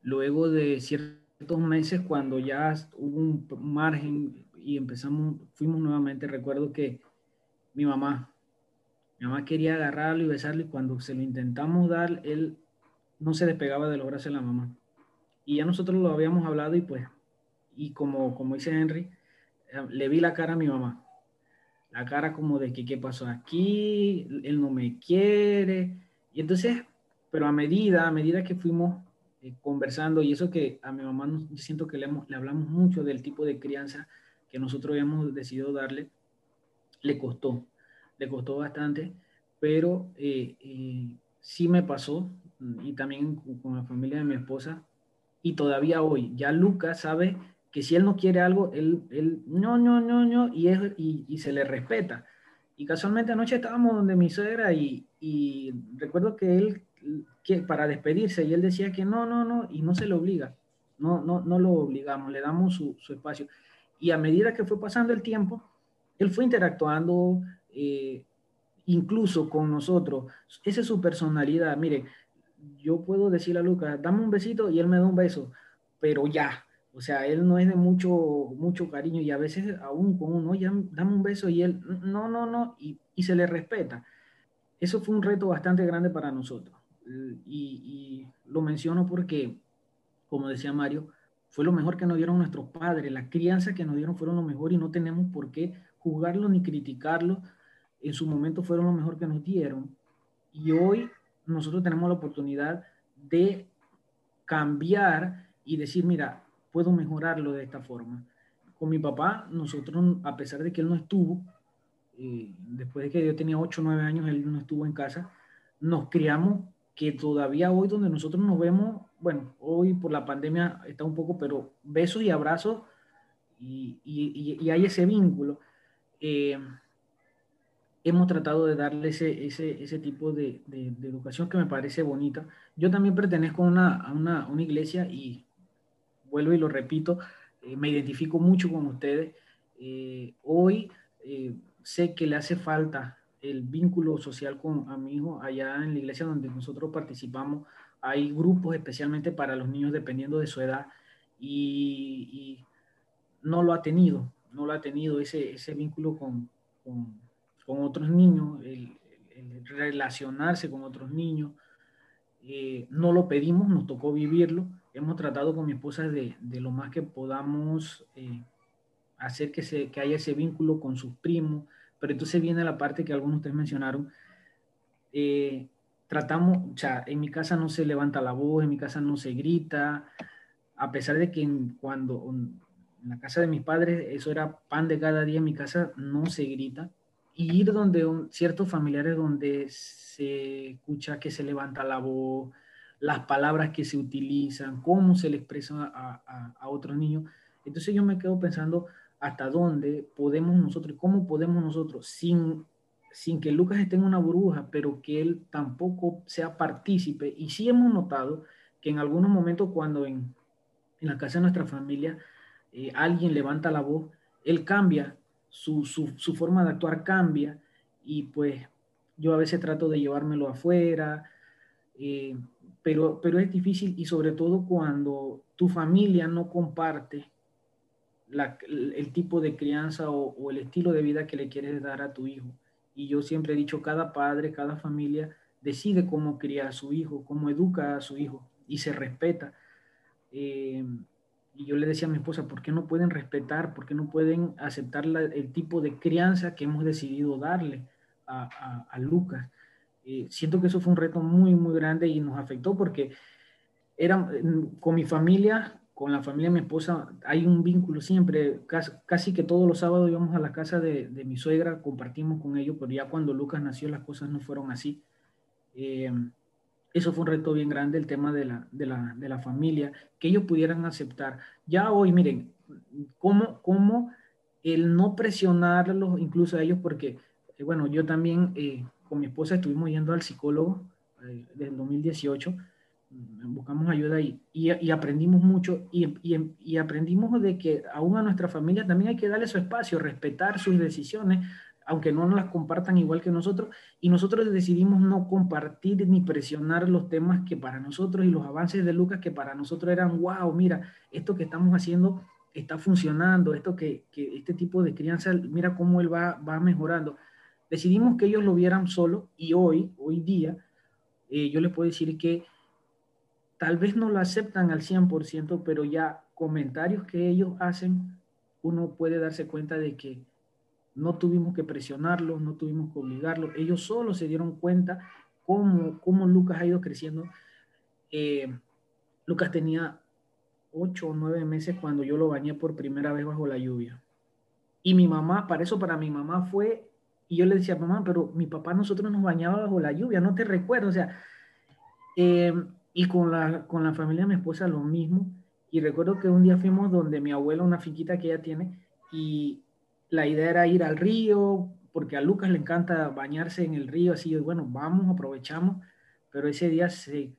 Luego de ciertos meses, cuando ya hubo un margen y empezamos, fuimos nuevamente, recuerdo que mi mamá, mi mamá quería agarrarlo y besarlo y cuando se lo intentamos dar, él no se despegaba de los brazos de la mamá. Y ya nosotros lo habíamos hablado y pues, y como, como dice Henry, eh, le vi la cara a mi mamá la cara como de que qué pasó aquí, él no me quiere. Y entonces, pero a medida, a medida que fuimos eh, conversando, y eso que a mi mamá yo siento que le, le hablamos mucho del tipo de crianza que nosotros habíamos decidido darle, le costó, le costó bastante, pero eh, eh, sí me pasó, y también con la familia de mi esposa, y todavía hoy, ya Lucas sabe que si él no quiere algo, él, él no, no, no, no, y, es, y, y, se le respeta. Y casualmente anoche estábamos donde mi suegra y, y recuerdo que él, que para despedirse, y él decía que no, no, no, y no se le obliga, no, no, no lo obligamos, le damos su, su espacio. Y a medida que fue pasando el tiempo, él fue interactuando eh, incluso con nosotros. Esa es su personalidad. Mire, yo puedo decirle a Lucas, dame un besito y él me da un beso, pero ya, o sea, él no es de mucho, mucho cariño y a veces aún con uno, ya dame un beso y él, no, no, no, y, y se le respeta. Eso fue un reto bastante grande para nosotros. Y, y, lo menciono porque, como decía Mario, fue lo mejor que nos dieron nuestros padres. La crianza que nos dieron fueron lo mejor y no tenemos por qué juzgarlo ni criticarlo. En su momento fueron lo mejor que nos dieron. Y hoy nosotros tenemos la oportunidad de cambiar y decir, mira, puedo mejorarlo de esta forma. Con mi papá, nosotros, a pesar de que él no estuvo, eh, después de que yo tenía 8 o 9 años, él no estuvo en casa, nos criamos que todavía hoy donde nosotros nos vemos, bueno, hoy por la pandemia está un poco, pero besos y abrazos y, y, hay ese vínculo. Eh, hemos tratado de darle ese, ese, ese tipo de, de, de, educación que me parece bonita. Yo también pertenezco a una, a una, una iglesia y vuelvo y lo repito, eh, me identifico mucho con ustedes. Eh, hoy eh, sé que le hace falta el vínculo social con a mi hijo allá en la iglesia donde nosotros participamos. Hay grupos especialmente para los niños dependiendo de su edad y, y no lo ha tenido, no lo ha tenido ese, ese vínculo con, con, con otros niños, el, el, relacionarse con otros niños. Eh, no lo pedimos, nos tocó vivirlo hemos tratado con mi esposa de, de lo más que podamos eh, hacer que, se, que haya ese vínculo con sus primos, pero entonces viene la parte que algunos de ustedes mencionaron. Eh, tratamos, o sea, en mi casa no se levanta la voz, en mi casa no se grita, a pesar de que en, cuando en la casa de mis padres eso era pan de cada día, en mi casa no se grita. Ir donde un, ciertos familiares donde se escucha que se levanta la voz, las palabras que se utilizan, cómo se le expresa a, a, a otros niños. Entonces yo me quedo pensando hasta dónde podemos nosotros, cómo podemos nosotros, sin, sin que Lucas esté en una burbuja, pero que él tampoco sea partícipe. Y sí hemos notado que en algunos momentos cuando en, en la casa de nuestra familia eh, alguien levanta la voz, él cambia, su, su, forma de actuar cambia y pues yo a veces trato de llevármelo afuera, eh, pero, pero es difícil y sobre todo cuando tu familia no comparte el tipo de crianza o, el estilo de vida que le quieres dar a tu hijo. Y yo siempre he dicho, cada padre, cada familia decide cómo criar a su hijo, cómo educa a su hijo y se respeta. Eh, y yo le decía a mi esposa, ¿por qué no pueden respetar, por qué no pueden aceptar el tipo de crianza que hemos decidido darle a, a, Lucas? Eh, siento que eso fue un reto muy, muy grande y nos afectó porque era, con mi familia con la familia de mi esposa hay un vínculo siempre, casi, que todos los sábados íbamos a la casa de, mi suegra, compartimos con ellos, pero ya cuando Lucas nació las cosas no fueron así. Eh, eso fue un reto bien grande, el tema de la, de la, familia, que ellos pudieran aceptar. Ya hoy, miren, cómo, cómo el no presionarlos incluso a ellos, porque, eh, bueno, yo también eh, con mi esposa estuvimos yendo al psicólogo desde el 2018 Mm, buscamos ayuda y, y, aprendimos mucho y, y, aprendimos de que aún a nuestra familia también hay que darle su espacio, respetar sus decisiones, aunque no nos las compartan igual que nosotros, y nosotros decidimos no compartir ni presionar los temas que para nosotros y los avances de Lucas que para nosotros eran, wow, mira, esto que estamos haciendo está funcionando, esto que, que este tipo de crianza, mira cómo él va, va mejorando. Decidimos que ellos lo vieran solo y hoy, hoy día, eh, yo les puedo decir que tal vez no lo aceptan al 100%, pero ya comentarios que ellos hacen, uno puede darse cuenta de que no tuvimos que presionarlos, no tuvimos que obligarlos, ellos solo se dieron cuenta cómo, cómo Lucas ha ido creciendo. Eh, Lucas tenía ocho o nueve meses cuando yo lo bañé por primera vez bajo la lluvia. Y mi mamá, para eso para mi mamá fue, y yo le decía, mamá, pero mi papá nosotros nos bañaba bajo la lluvia, no te recuerdo, o sea, eh, y con la, con la familia de mi esposa lo mismo. Y recuerdo que un día fuimos donde mi abuela, una finquita que ella tiene, y la idea era ir al río, porque a Lucas le encanta bañarse en el río, así, bueno, vamos, aprovechamos, pero ese día se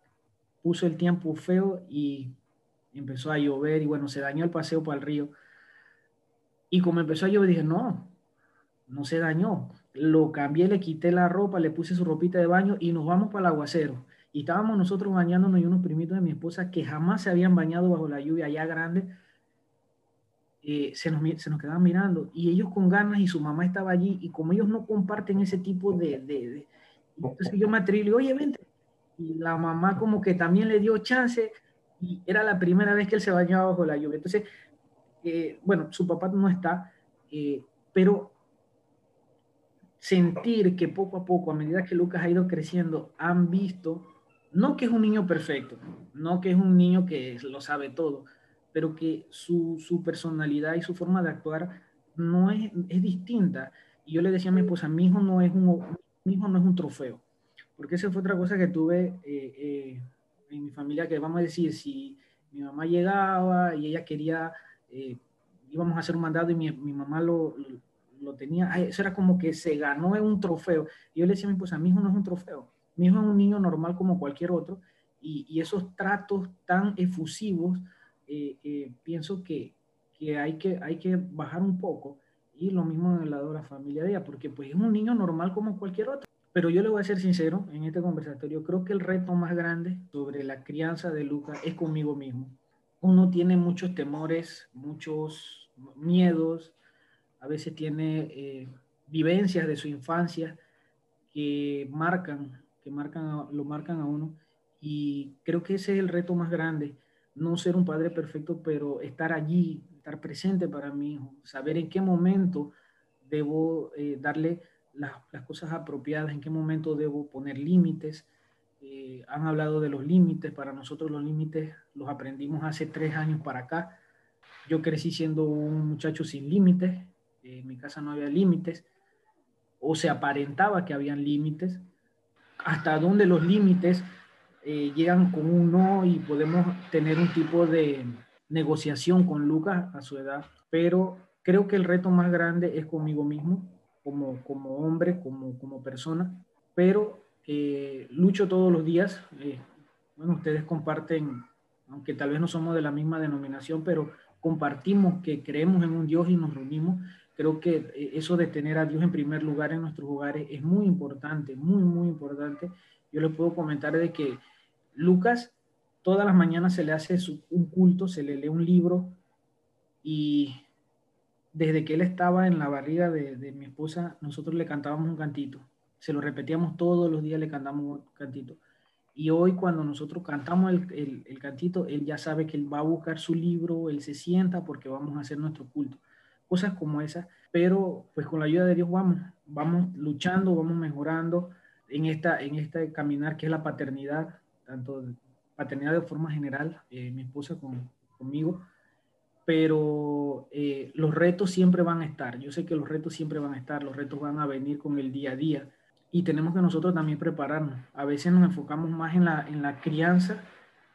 puso el tiempo feo y empezó a llover y bueno, se dañó el paseo para el río. Y como empezó a llover, dije, no, no se dañó. Lo cambié, le quité la ropa, le puse su ropita de baño y nos vamos para el aguacero. Y estábamos nosotros bañándonos y unos primitos de mi esposa que jamás se habían bañado bajo la lluvia ya grande, eh, se, nos, se nos quedaban mirando. Y ellos con ganas y su mamá estaba allí y como ellos no comparten ese tipo de... de, entonces yo me atreví oye, vente. Y la mamá como que también le dio chance y era la primera vez que él se bañaba bajo la lluvia. Entonces, eh, bueno, su papá no está, eh, pero sentir que poco a poco, a medida que Lucas ha ido creciendo, han visto no que es un niño perfecto, no que es un niño que lo sabe todo, pero que su, personalidad y su forma de actuar no es, es, distinta. Y yo le decía a mi esposa, mi hijo no es un, mi hijo no es un trofeo, porque esa fue otra cosa que tuve eh, eh, en mi familia, que vamos a decir, si mi mamá llegaba y ella quería, eh, íbamos a hacer un mandado y mi, mamá lo, lo, tenía, eso era como que se ganó un trofeo. Y yo le decía a mi esposa, mi hijo no es un trofeo mi hijo es un niño normal como cualquier otro y, esos tratos tan efusivos, eh, eh, pienso que, hay que hay que bajar un poco y lo mismo en el lado de la familia de ella, porque pues es un niño normal como cualquier otro. Pero yo le voy a ser sincero en este conversatorio, creo que el reto más grande sobre la crianza de Lucas es conmigo mismo. Uno tiene muchos temores, muchos miedos, a veces tiene eh, vivencias de su infancia que marcan que marcan, lo marcan a uno. Y creo que ese es el reto más grande, no ser un padre perfecto, pero estar allí, estar presente para mi hijo, saber en qué momento debo eh, darle las, cosas apropiadas, en qué momento debo poner límites. Eh, han hablado de los límites, para nosotros los límites los aprendimos hace tres años para acá. Yo crecí siendo un muchacho sin límites, en mi casa no había límites, o se aparentaba que habían límites, hasta dónde los límites eh, llegan con un no y podemos tener un tipo de negociación con Lucas a su edad, pero creo que el reto más grande es conmigo mismo, como, como hombre, como, como persona, pero eh, lucho todos los días. Eh, bueno, ustedes comparten, aunque tal vez no somos de la misma denominación, pero compartimos que creemos en un Dios y nos reunimos. Creo que eh, eso de tener a Dios en primer lugar en nuestros hogares es muy importante, muy, muy importante. Yo les puedo comentar de que Lucas todas las mañanas se le hace un culto, se le lee un libro y desde que él estaba en la barriga de, mi esposa, nosotros le cantábamos un cantito. Se lo repetíamos todos los días, le cantamos un cantito. Y hoy cuando nosotros cantamos el, el, cantito, él ya sabe que él va a buscar su libro, él se sienta porque vamos a hacer nuestro culto cosas como esas, pero pues con la ayuda de Dios vamos, vamos luchando, vamos mejorando en, esta, en este caminar que es la paternidad, tanto paternidad de forma general, eh, mi esposa con, conmigo, pero eh, los retos siempre van a estar, yo sé que los retos siempre van a estar, los retos van a venir con el día a día. Y tenemos que nosotros también prepararnos. A veces nos enfocamos más en la, en la crianza,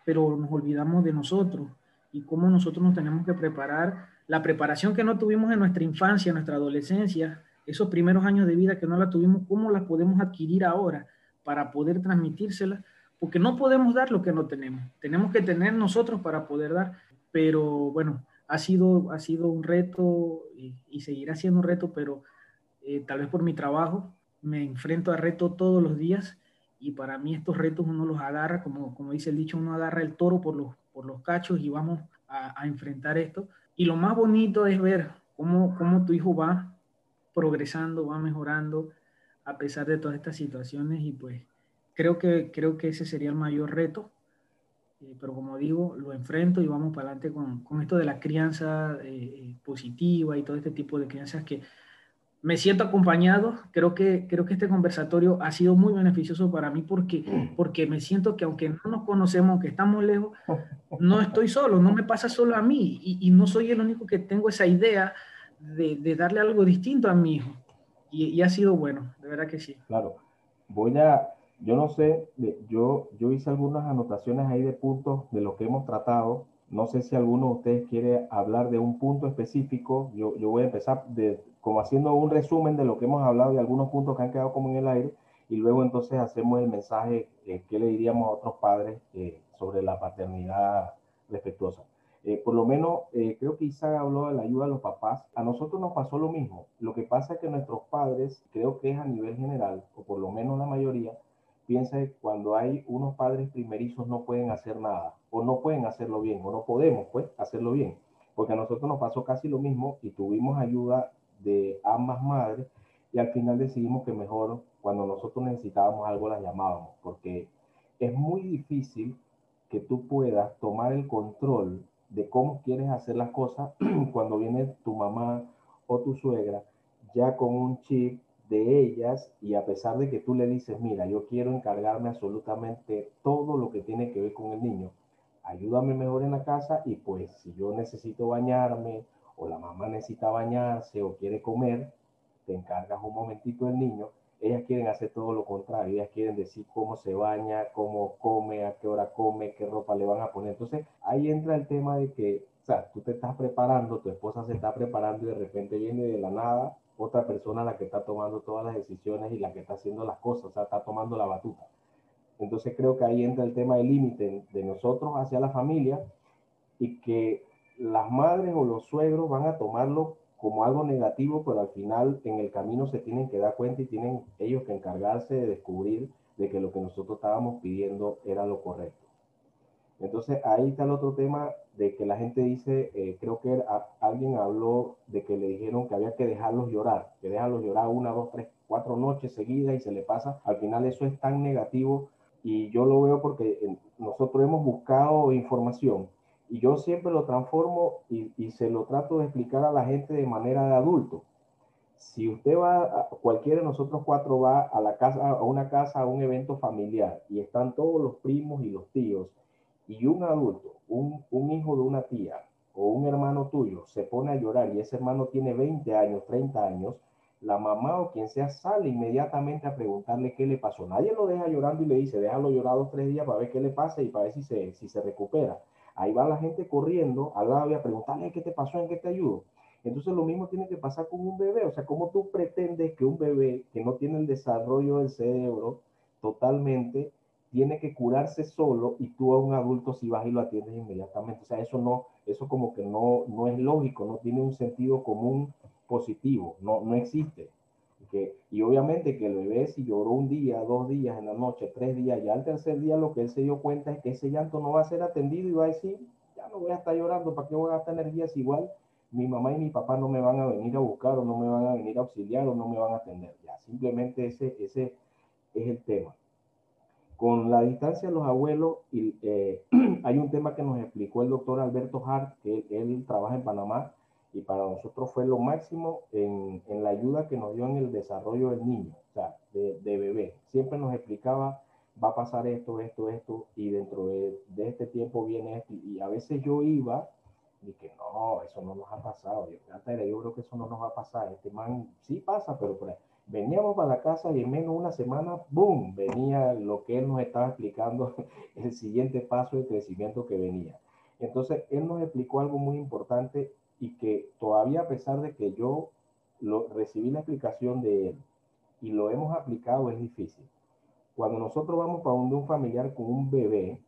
pero nos olvidamos de nosotros y cómo nosotros nos tenemos que preparar. La preparación que no tuvimos en nuestra infancia, en nuestra adolescencia, esos primeros años de vida que no la tuvimos, ¿cómo la podemos adquirir ahora para poder transmitírsela? Porque no podemos dar lo que no tenemos. Tenemos que tener nosotros para poder dar. Pero bueno, ha sido, ha sido un reto y, seguirá siendo un reto, pero eh, tal vez por mi trabajo me enfrento a retos todos los días y para mí estos retos uno los agarra, como, como dice el dicho, uno agarra el toro por los, por los cachos y vamos a, a enfrentar esto y lo más bonito es ver cómo, cómo tu hijo va progresando, va mejorando a pesar de todas estas situaciones y pues creo que, creo que ese sería el mayor reto. Eh, pero como digo, lo enfrento y vamos para adelante con, con esto de la crianza eh, positiva y todo este tipo de crianzas que me siento acompañado. Creo que, creo que este conversatorio ha sido muy beneficioso para mí porque, porque me siento que aunque no nos conocemos, que estamos lejos, no estoy solo, no me pasa solo a mí y, y no soy el único que tengo esa idea de, darle algo distinto a mi hijo. Y, y, ha sido bueno, de verdad que sí. Claro. Voy a, yo no sé, yo, yo hice algunas anotaciones ahí de puntos de lo que hemos tratado. No sé si alguno de ustedes quiere hablar de un punto específico. Yo, yo voy a empezar de, como haciendo un resumen de lo que hemos hablado y algunos puntos que han quedado como en el aire, y luego entonces hacemos el mensaje eh, que le diríamos a otros padres eh, sobre la paternidad respetuosa. Eh, por lo menos, eh, creo que Isaac habló de la ayuda a los papás. A nosotros nos pasó lo mismo. Lo que pasa es que nuestros padres, creo que es a nivel general, o por lo menos la mayoría, piensa que cuando hay unos padres primerizos no pueden hacer nada, o no pueden hacerlo bien, o no podemos, pues, hacerlo bien. Porque a nosotros nos pasó casi lo mismo y tuvimos ayuda de ambas madres y al final decidimos que mejor cuando nosotros necesitábamos algo las llamábamos, porque es muy difícil que tú puedas tomar el control de cómo quieres hacer las cosas cuando viene tu mamá o tu suegra ya con un chip de ellas y a pesar de que tú le dices, mira, yo quiero encargarme absolutamente todo lo que tiene que ver con el niño, ayúdame mejor en la casa y pues si yo necesito bañarme o la mamá necesita bañarse o quiere comer, te encargas un momentito del niño, ellas quieren hacer todo lo contrario, ellas quieren decir cómo se baña, cómo come, a qué hora come, qué ropa le van a poner. Entonces ahí entra el tema de que, o sea, tú te estás preparando, tu esposa se está preparando y de repente viene de la nada otra persona la que está tomando todas las decisiones y la que está haciendo las cosas, o sea, está tomando la batuta. Entonces creo que ahí entra el tema del límite de nosotros hacia la familia y que las madres o los suegros van a tomarlo como algo negativo, pero al final en el camino se tienen que dar cuenta y tienen ellos que encargarse de descubrir de que lo que nosotros estábamos pidiendo era lo correcto. Entonces ahí está el otro tema de que la gente dice, eh, creo que alguien habló de que le dijeron que había que dejarlos llorar, que dejarlos llorar una, dos, tres, cuatro noches seguidas y se le pasa. Al final eso es tan negativo y yo lo veo porque eh, nosotros hemos buscado información y yo siempre lo transformo y, y, se lo trato de explicar a la gente de manera de adulto. Si usted va, cualquiera de nosotros cuatro va a la casa, a una casa, a un evento familiar y están todos los primos y los tíos y un adulto, un, un hijo de una tía o un hermano tuyo se pone a llorar y ese hermano tiene 20 años, 30 años, la mamá o quien sea sale inmediatamente a preguntarle qué le pasó. Nadie lo deja llorando y le dice, déjalo llorar dos, tres días para ver qué le pasa y para ver si se, si se recupera. Ahí va la gente corriendo al lado a preguntarle qué te pasó, en qué te ayudo. Entonces lo mismo tiene que pasar con un bebé. O sea, ¿cómo tú pretendes que un bebé que no tiene el desarrollo del cerebro totalmente tiene que curarse solo y tú a un adulto si vas y lo atiendes inmediatamente? O sea, eso no, eso como que no, no es lógico, no tiene un sentido común positivo, no, no existe. Y obviamente que el bebé si lloró un día, dos días en la noche, tres días, ya al tercer día lo que él se dio cuenta es que ese llanto no va a ser atendido y va a decir, ya no voy a estar llorando, ¿para qué voy a gastar energías igual? Mi mamá y mi papá no me van a venir a buscar o no me van a venir a auxiliar o no me van a atender. Ya, simplemente ese, ese es el tema. Con la distancia de los abuelos, y, eh, hay un tema que nos explicó el doctor Alberto Hart, que él, trabaja en Panamá, y para nosotros fue lo máximo en, en, la ayuda que nos dio en el desarrollo del niño, o sea, de, de, bebé. Siempre nos explicaba, va a pasar esto, esto, esto, y dentro de, de este tiempo viene esto. Y a veces yo iba y que no, eso no nos ha pasado. Yo, yo creo que eso no nos va a pasar. Este man sí pasa, pero por ahí Veníamos para la casa y en menos de una semana, ¡boom!, venía lo que él nos estaba explicando, el siguiente paso de crecimiento que venía. Entonces, él nos explicó algo muy importante y que todavía a pesar de que yo lo, recibí la explicación de él y lo hemos aplicado, es difícil. Cuando nosotros vamos para donde un familiar con un bebé,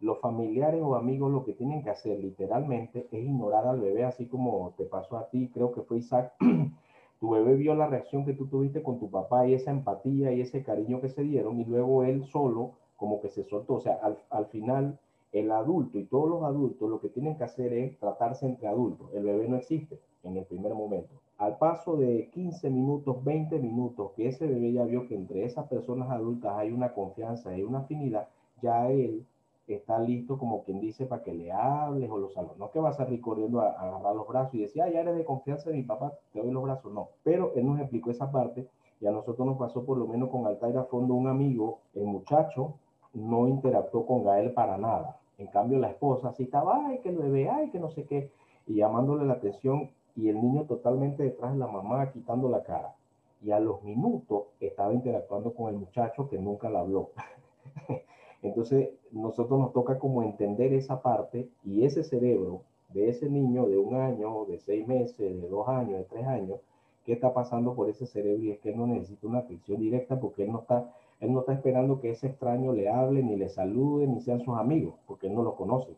los familiares o amigos lo que tienen que hacer literalmente es ignorar al bebé, así como te pasó a ti, creo que fue Isaac, tu bebé vio la reacción que tú tuviste con tu papá y esa empatía y ese cariño que se dieron y luego él solo como que se soltó. O sea, al, final el adulto y todos los adultos lo que tienen que hacer es tratarse entre adultos. El bebé no existe en el primer momento. Al paso de 15 minutos, 20 minutos, que ese bebé ya vio que entre esas personas adultas hay una confianza, hay una afinidad, ya él está listo como quien dice para que le hables o los saludos. No que vas a salir corriendo a, agarrar los brazos y decir, ah, ya eres de confianza de mi papá, te doy los brazos. No, pero él nos explicó esa parte y a nosotros nos pasó por lo menos con Altaira Fondo un amigo, el muchacho no interactuó con Gael para nada. En cambio la esposa sí estaba, ay, que el bebé, ay, que no sé qué, y llamándole la atención y el niño totalmente detrás de la mamá quitando la cara. Y a los minutos estaba interactuando con el muchacho que nunca la habló. Entonces, nosotros nos toca como entender esa parte y ese cerebro de ese niño de un año, de seis meses, de dos años, de tres años, qué está pasando por ese cerebro y es que él no necesita una atención directa porque él no está, él no está esperando que ese extraño le hable, ni le salude, ni sean sus amigos, porque él no lo conoce.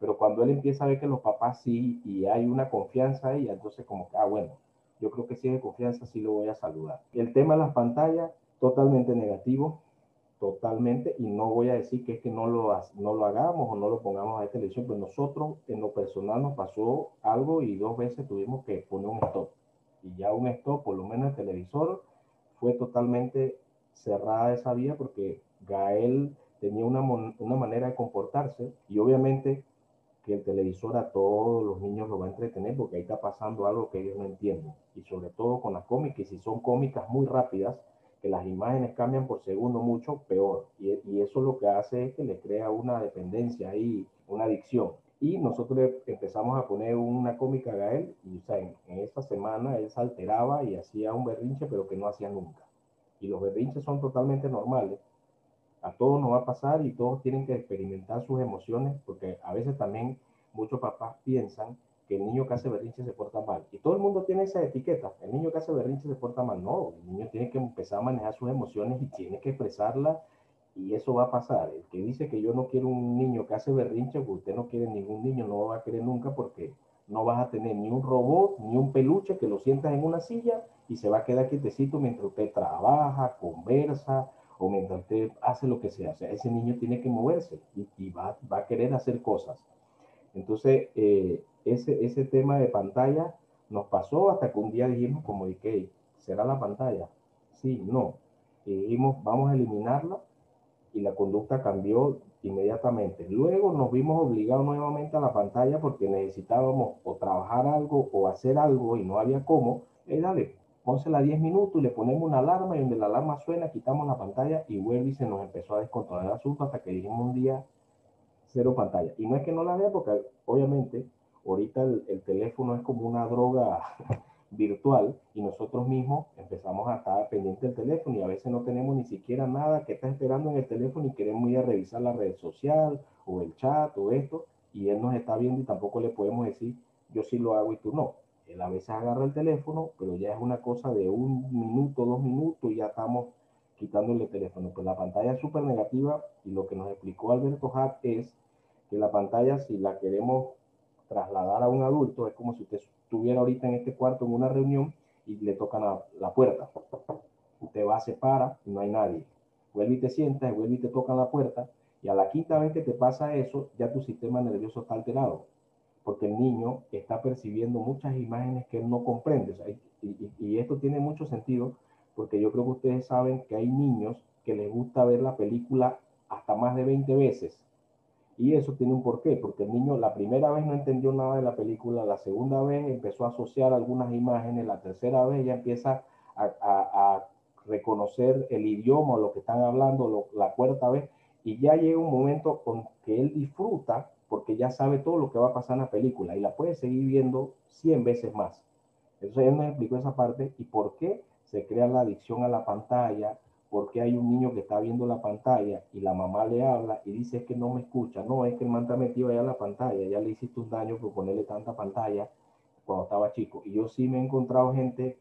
Pero cuando él empieza a ver que los papás sí y hay una confianza ahí, entonces como ah, bueno, yo creo que si es de confianza sí lo voy a saludar. El tema de las pantallas, totalmente negativo totalmente y no voy a decir que es que no lo, no lo hagamos o no lo pongamos a televisión, pero nosotros en lo personal nos pasó algo y dos veces tuvimos que poner un stop. Y ya un stop, por lo menos el televisor, fue totalmente cerrada esa vía porque Gael tenía una, una manera de comportarse y obviamente que el televisor a todos los niños lo va a entretener porque ahí está pasando algo que ellos no entienden. Y sobre todo con las cómicas, y si son cómicas muy rápidas, que las imágenes cambian por segundo mucho, peor. Y, y, eso lo que hace es que le crea una dependencia y una adicción. Y nosotros empezamos a poner una cómica a Gael y o en, en, esta semana él se alteraba y hacía un berrinche, pero que no hacía nunca. Y los berrinches son totalmente normales. A todos nos va a pasar y todos tienen que experimentar sus emociones, porque a veces también muchos papás piensan que el niño que hace berrinche se porta mal. Y todo el mundo tiene esa etiqueta. El niño que hace berrinche se porta mal. No, el niño tiene que empezar a manejar sus emociones y tiene que expresarlas y eso va a pasar. El que dice que yo no quiero un niño que hace berrinche, pues usted no quiere ningún niño, no lo va a querer nunca porque no vas a tener ni un robot, ni un peluche que lo sientas en una silla y se va a quedar quietecito mientras usted trabaja, conversa o mientras usted hace lo que sea. O ese niño tiene que moverse y, va, va, a querer hacer cosas. Entonces, eh, ese, ese tema de pantalla nos pasó hasta que un día dijimos como será la pantalla. Sí, no. Dijimos, vamos a eliminarla y la conducta cambió inmediatamente. Luego nos vimos obligados nuevamente a la pantalla porque necesitábamos o trabajar algo o hacer algo y no había cómo. Eh, dale, pónsela 10 minutos y le ponemos una alarma y donde la alarma suena, quitamos la pantalla y vuelve y se nos empezó a descontrolar el asunto hasta que dijimos un día cero pantalla. Y no es que no la vea porque obviamente ahorita el, teléfono es como una droga virtual y nosotros mismos empezamos a estar pendientes del teléfono y a veces no tenemos ni siquiera nada que está esperando en el teléfono y queremos ir a revisar la red social o el chat o esto y él nos está viendo y tampoco le podemos decir yo sí lo hago y tú no. Él a veces agarra el teléfono, pero ya es una cosa de un minuto, dos minutos y ya estamos quitándole el teléfono. Pues la pantalla es súper negativa y lo que nos explicó Alberto Hart es que la pantalla si la queremos trasladar a un adulto es como si usted estuviera ahorita en este cuarto en una reunión y le tocan la, puerta. Usted va, se para y no hay nadie. Vuelve y te sientas, vuelve y te tocan la puerta y a la quinta vez que te pasa eso, ya tu sistema nervioso está alterado, porque el niño está percibiendo muchas imágenes que él no comprende. y, y, esto tiene mucho sentido, porque yo creo que ustedes saben que hay niños que les gusta ver la película hasta más de 20 veces. Y eso tiene un porqué, porque el niño la primera vez no entendió nada de la película, la segunda vez empezó a asociar algunas imágenes, la tercera vez ya empieza a, reconocer el idioma lo que están hablando, la cuarta vez y ya llega un momento con que él disfruta porque ya sabe todo lo que va a pasar en la película y la puede seguir viendo 100 veces más. Entonces él nos explicó esa parte y por qué se crea la adicción a la pantalla, por qué hay un niño que está viendo la pantalla y la mamá le habla y dice que no me escucha, no, es que el man metido allá en la pantalla, ya le hiciste un daño por ponerle tanta pantalla cuando estaba chico. Y yo sí me he encontrado gente,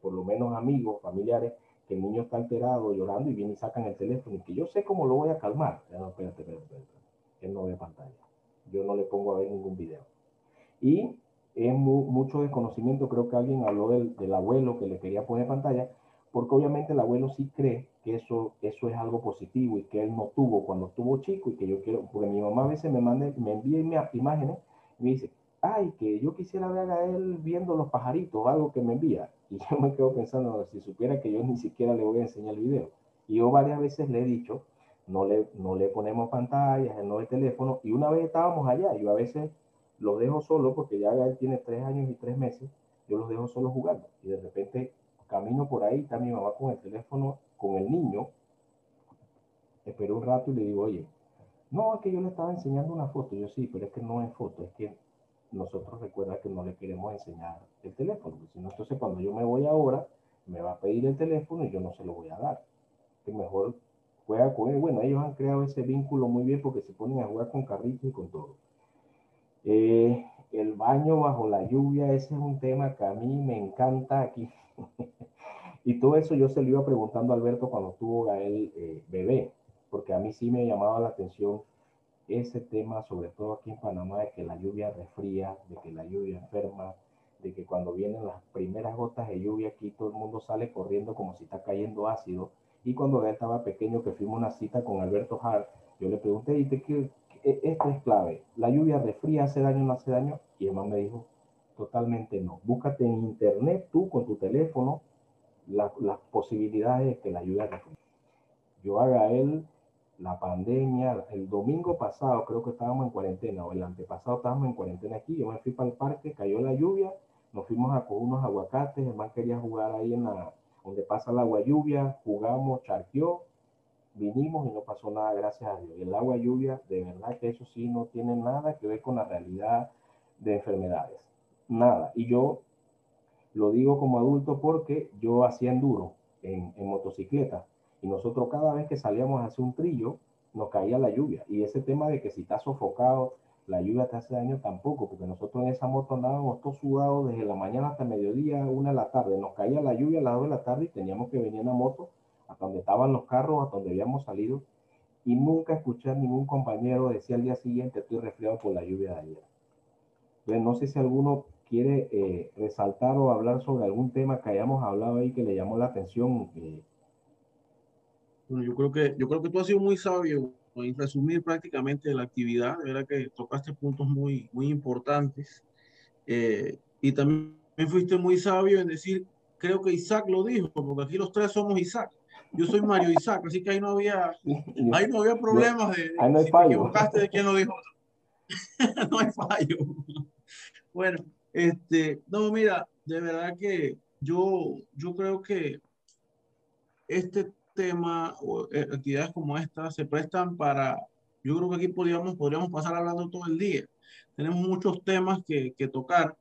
por lo menos amigos, familiares, que el niño está alterado, llorando y viene y sacan el teléfono y que yo sé cómo lo voy a calmar. No, espérate, espérate, espérate. Él no ve pantalla. Yo no le pongo a ver ningún video. Y es mucho desconocimiento, creo que alguien habló del, del, abuelo que le quería poner pantalla, porque obviamente el abuelo sí cree que eso, eso es algo positivo y que él no tuvo cuando estuvo chico y que yo quiero, porque mi mamá a veces me, manda, me envía imágenes y me dice, ay, que yo quisiera ver a él viendo los pajaritos, algo que me envía. Y yo me quedo pensando, si supiera que yo ni siquiera le voy a enseñar el video. Y yo varias veces le he dicho, no le, no le ponemos pantallas, no el teléfono. Y una vez estábamos allá, yo a veces los dejo solo, porque ya él tiene tres años y tres meses, yo los dejo solo jugando. Y de repente camino por ahí, está mi mamá con el teléfono, con el niño. Espero un rato y le digo, oye, no, es que yo le estaba enseñando una foto. Yo sí, pero es que no es foto, es que nosotros recuerda que no le queremos enseñar el teléfono, sino entonces cuando yo me voy ahora, me va a pedir el teléfono y yo no se lo voy a dar. Que mejor juega con él. Bueno, ellos han creado ese vínculo muy bien porque se ponen a jugar con carritos y con todo. Eh, el baño bajo la lluvia, ese es un tema que a mí me encanta aquí. y todo eso yo se lo iba preguntando a Alberto cuando estuvo Gael eh, bebé, porque a mí sí me llamaba la atención ese tema, sobre todo aquí en Panamá, de que la lluvia resfría, de que la lluvia enferma, de que cuando vienen las primeras gotas de lluvia aquí todo el mundo sale corriendo como si está cayendo ácido. Y cuando él estaba pequeño, que fuimos una cita con Alberto Hart, yo le pregunté, ¿y qué, esto es clave? ¿La lluvia resfría, hace daño o no hace daño? Y el me dijo, totalmente no. Búscate en internet tú con tu teléfono las posibilidades de que la lluvia resfríe. Yo haga él la pandemia, el domingo pasado creo que estábamos en cuarentena, o el antepasado estábamos en cuarentena aquí, yo me fui para el parque, cayó la lluvia, nos fuimos a coger unos aguacates, además quería jugar ahí en la, donde pasa el agua lluvia, jugamos, charqueó, vinimos y no pasó nada, gracias a Dios. Y el agua lluvia, de verdad que eso sí no tiene nada que ver con la realidad de enfermedades, nada. Y yo lo digo como adulto porque yo hacía enduro en, en motocicleta y nosotros cada vez que salíamos a hacer un trillo, nos caía la lluvia. Y ese tema de que si estás sofocado, la lluvia te hace daño tampoco, porque nosotros en esa moto andábamos todos sudados desde la mañana hasta mediodía, una de la tarde. Nos caía la lluvia a las dos de la tarde y teníamos que venir en la moto hasta donde estaban los carros, hasta donde habíamos salido. Y nunca escuché a ningún compañero decir al día siguiente, estoy resfriado por la lluvia de ayer. Entonces, no sé si alguno quiere eh, resaltar o hablar sobre algún tema que hayamos hablado ahí que le llamó la atención. Eh, bueno, yo creo que, yo creo que tú has sido muy sabio en resumir prácticamente la actividad. De verdad que tocaste puntos muy, muy importantes. Eh, y también fuiste muy sabio en decir, creo que Isaac lo dijo, porque aquí los tres somos Isaac. Yo soy Mario Isaac, así que ahí no había, ahí no había problemas de, ahí no hay si fallo. te equivocaste de quién lo dijo. no hay fallo. Bueno, este, no, mira, de verdad que yo, yo creo que este tema o eh, actividades como esta se prestan para, yo creo que aquí podríamos, podríamos pasar hablando todo el día. Tenemos muchos temas que, que tocar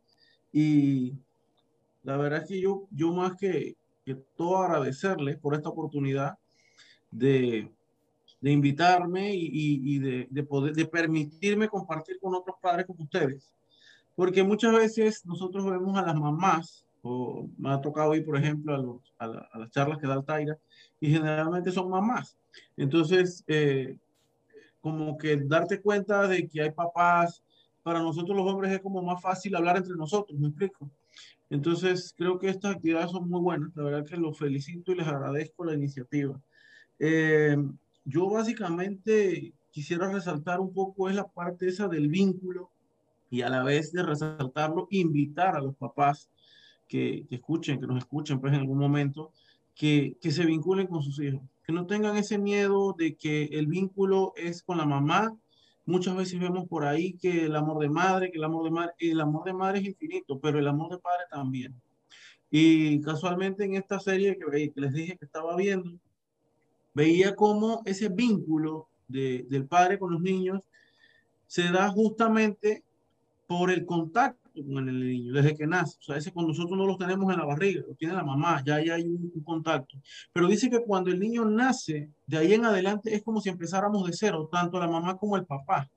y la verdad es que yo, yo más que, que todo agradecerles por esta oportunidad de, de invitarme y, y, de, de, poder, de permitirme compartir con otros padres como ustedes. Porque muchas veces nosotros vemos a las mamás o me ha tocado ir, por ejemplo, a, a, las charlas que da Altaira, y generalmente son mamás. Entonces, eh, como que darte cuenta de que hay papás para nosotros los hombres es como más fácil hablar entre nosotros, ¿me explico? Entonces, creo que estas actividades son muy buenas. La verdad que los felicito y les agradezco la iniciativa. Eh, yo básicamente quisiera resaltar un poco es la parte esa del vínculo y a la vez de resaltarlo, invitar a los papás que, que escuchen, que nos escuchen pues en algún momento, que, que se vinculen con sus hijos, que no tengan ese miedo de que el vínculo es con la mamá. Muchas veces vemos por ahí que el amor de madre, que el amor de madre, el amor de madre es infinito, pero el amor de padre también. Y casualmente en esta serie que, que les dije que estaba viendo, veía cómo ese vínculo de, del padre con los niños se da justamente por el contacto con el niño desde que nace. O sea, ese cuando nosotros no los tenemos en la barriga, lo tiene la mamá, ya ahí hay un, un, contacto. Pero dice que cuando el niño nace, de ahí en adelante es como si empezáramos de cero, tanto la mamá como el papá.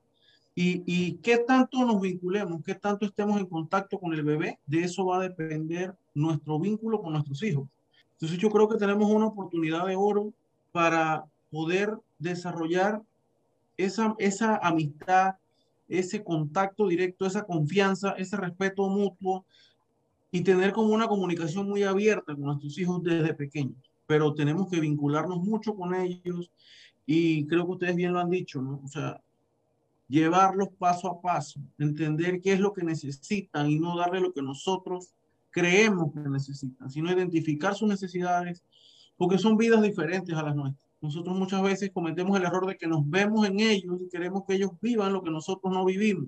Y, y qué tanto nos vinculemos, qué tanto estemos en contacto con el bebé, de eso va a depender nuestro vínculo con nuestros hijos. Entonces yo creo que tenemos una oportunidad de oro para poder desarrollar esa, esa amistad, ese contacto directo, esa confianza, ese respeto mutuo y tener como una comunicación muy abierta con nuestros hijos desde pequeños. Pero tenemos que vincularnos mucho con ellos y creo que ustedes bien lo han dicho, ¿no? O sea, llevarlos paso a paso, entender qué es lo que necesitan y no darle lo que nosotros creemos que necesitan, sino identificar sus necesidades, porque son vidas diferentes a las nuestras. Nosotros muchas veces cometemos el error de que nos vemos en ellos y queremos que ellos vivan lo que nosotros no vivimos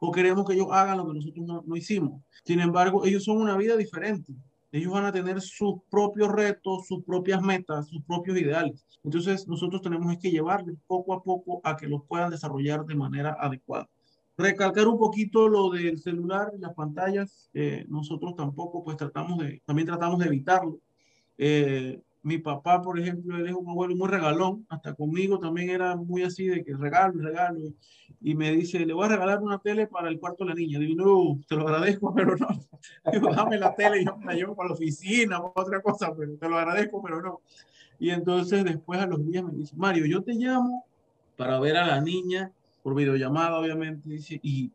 o queremos que ellos hagan lo que nosotros no, no hicimos. Sin embargo, ellos son una vida diferente. Ellos van a tener sus propios retos, sus propias metas, sus propios ideales. Entonces, nosotros tenemos que llevarles poco a poco a que los puedan desarrollar de manera adecuada. Recalcar un poquito lo del celular y las pantallas, eh, nosotros tampoco, pues tratamos de, también tratamos de evitarlo. Eh, mi papá, por ejemplo, él es un abuelo muy regalón, hasta conmigo también era muy así de que regalo regalo. Y me dice, le voy a regalar una tele para el cuarto de la niña. Digo, no, te lo agradezco, pero no. Digo, dame la tele y yo me la llevo para la oficina o otra cosa, pero te lo agradezco, pero no. Y entonces después a los días me dice, Mario, yo te llamo para ver a la niña por videollamada, obviamente, dice, y,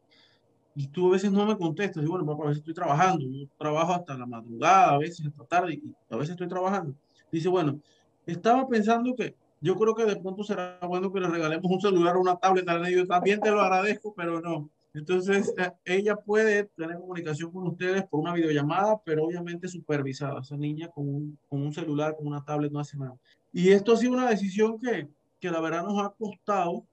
y tú a veces no me contestas. Digo, bueno, papá, a veces estoy trabajando, yo trabajo hasta la madrugada, a veces hasta tarde, y a veces estoy trabajando. Dice, bueno, estaba pensando que yo creo que de pronto será bueno que le regalemos un celular o una tablet a Yo también te lo agradezco, pero no. Entonces, ella puede tener comunicación con ustedes por una videollamada, pero obviamente supervisada. Esa niña con un, con un celular, con una tablet, no hace nada. Y esto ha sido una decisión que, que la verdad nos ha costado,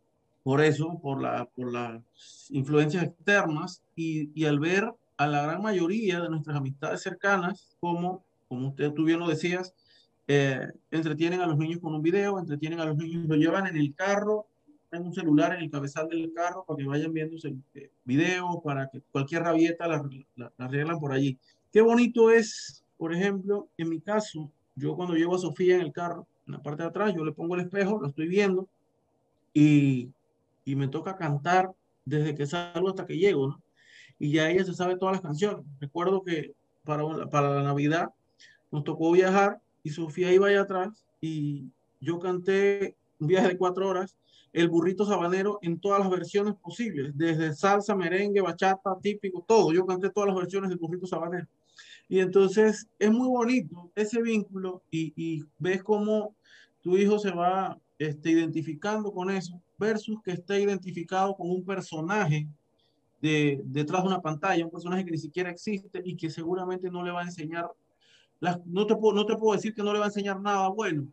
por eso, por, la, por las influencias externas y, y al ver a la gran mayoría de nuestras amistades cercanas, como, como usted tú bien lo decías, eh, entretienen a los niños con un video, entretienen a los niños, lo llevan en el carro, en un celular en el cabezal del carro para que vayan viendo ese video, para que cualquier rabieta la, la, la, arreglan por allí. Qué bonito es, por ejemplo, en mi caso, yo cuando llevo a Sofía en el carro, en la parte de atrás, yo le pongo el espejo, lo estoy viendo y, y me toca cantar desde que salgo hasta que llego, ¿no? Y ya ella se sabe todas las canciones. Recuerdo que para, para la Navidad nos tocó viajar y Sofía iba allá atrás y yo canté un viaje de cuatro horas, el burrito sabanero en todas las versiones posibles, desde salsa, merengue, bachata, típico, todo. Yo canté todas las versiones del burrito sabanero. Y entonces es muy bonito ese vínculo y, ves cómo tu hijo se va este, identificando con eso versus que esté identificado con un personaje de, detrás de una pantalla, un personaje que ni siquiera existe y que seguramente no le va a enseñar las, no, te puedo, no te puedo decir que no le va a enseñar nada bueno,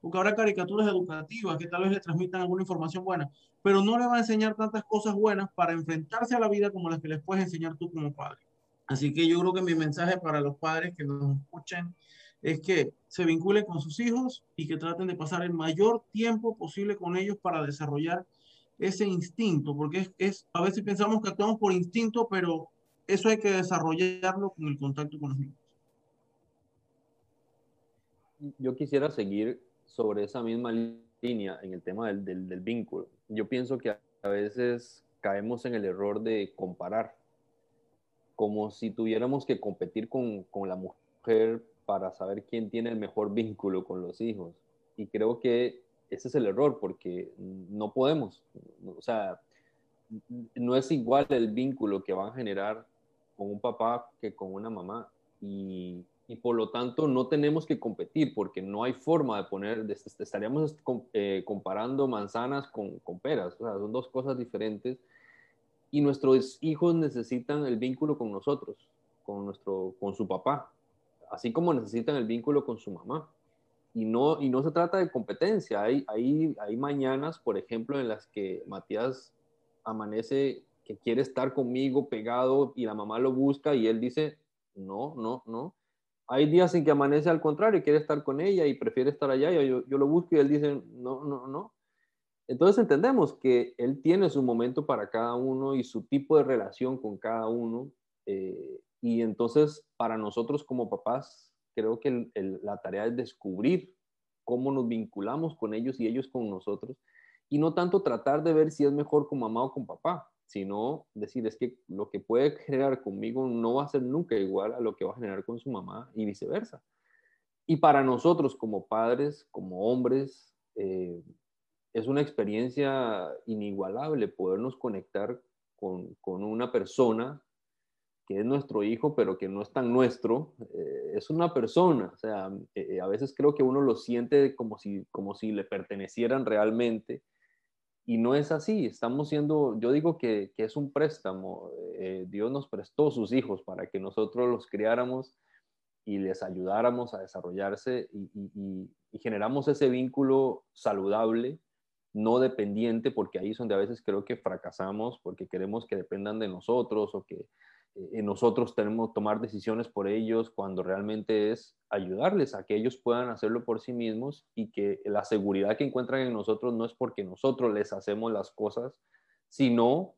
porque habrá caricaturas educativas que tal vez le transmitan alguna información buena, pero no le va a enseñar tantas cosas buenas para enfrentarse a la vida como las que les puedes enseñar tú como padre. Así que yo creo que mi mensaje para los padres que nos escuchen es que se vinculen con sus hijos y que traten de pasar el mayor tiempo posible con ellos para desarrollar ese instinto, porque es, es a veces pensamos que actuamos por instinto, pero eso hay que desarrollarlo con el contacto con los niños yo quisiera seguir sobre esa misma línea en el tema del, del, vínculo. Yo pienso que a veces caemos en el error de comparar, como si tuviéramos que competir con, con la mujer para saber quién tiene el mejor vínculo con los hijos. Y creo que ese es el error, porque no podemos. O sea, no es igual el vínculo que van a generar con un papá que con una mamá. Y, y por lo tanto no tenemos que competir porque no hay forma de poner, estaríamos eh, comparando manzanas con, con peras, o sea, son dos cosas diferentes y nuestros hijos necesitan el vínculo con nosotros, con, nuestro, con su papá, así como necesitan el vínculo con su mamá. Y no, y no se trata de competencia, hay, hay, hay mañanas, por ejemplo, en las que Matías amanece que quiere estar conmigo pegado y la mamá lo busca y él dice, no, no, no hay días en que amanece al contrario y quiere estar con ella y prefiere estar allá. Y yo, yo lo busco y él dice, no, no, no. Entonces entendemos que él tiene su momento para cada uno y su tipo de relación con cada uno. Eh, y entonces para nosotros como papás, creo que la tarea es descubrir cómo nos vinculamos con ellos y ellos con nosotros. Y no tanto tratar de ver si es mejor con mamá o con papá, sino decir, es que lo que puede generar conmigo no va a ser nunca igual a lo que va a generar con su mamá y viceversa. Y para nosotros como padres, como hombres, eh, es una experiencia inigualable podernos conectar con, con, una persona que es nuestro hijo, pero que no es tan nuestro, eh, es una persona. O sea, eh, a veces creo que uno lo siente como si, como si le pertenecieran realmente y no es así, estamos siendo, yo digo que, es un préstamo, eh, Dios nos prestó sus hijos para que nosotros los criáramos y les ayudáramos a desarrollarse y, generamos ese vínculo saludable, no dependiente, porque ahí es donde a veces creo que fracasamos, porque queremos que dependan de nosotros o que eh, nosotros tenemos que tomar decisiones por ellos cuando realmente es ayudarles a que ellos puedan hacerlo por sí mismos y que la seguridad que encuentran en nosotros no es porque nosotros les hacemos las cosas, sino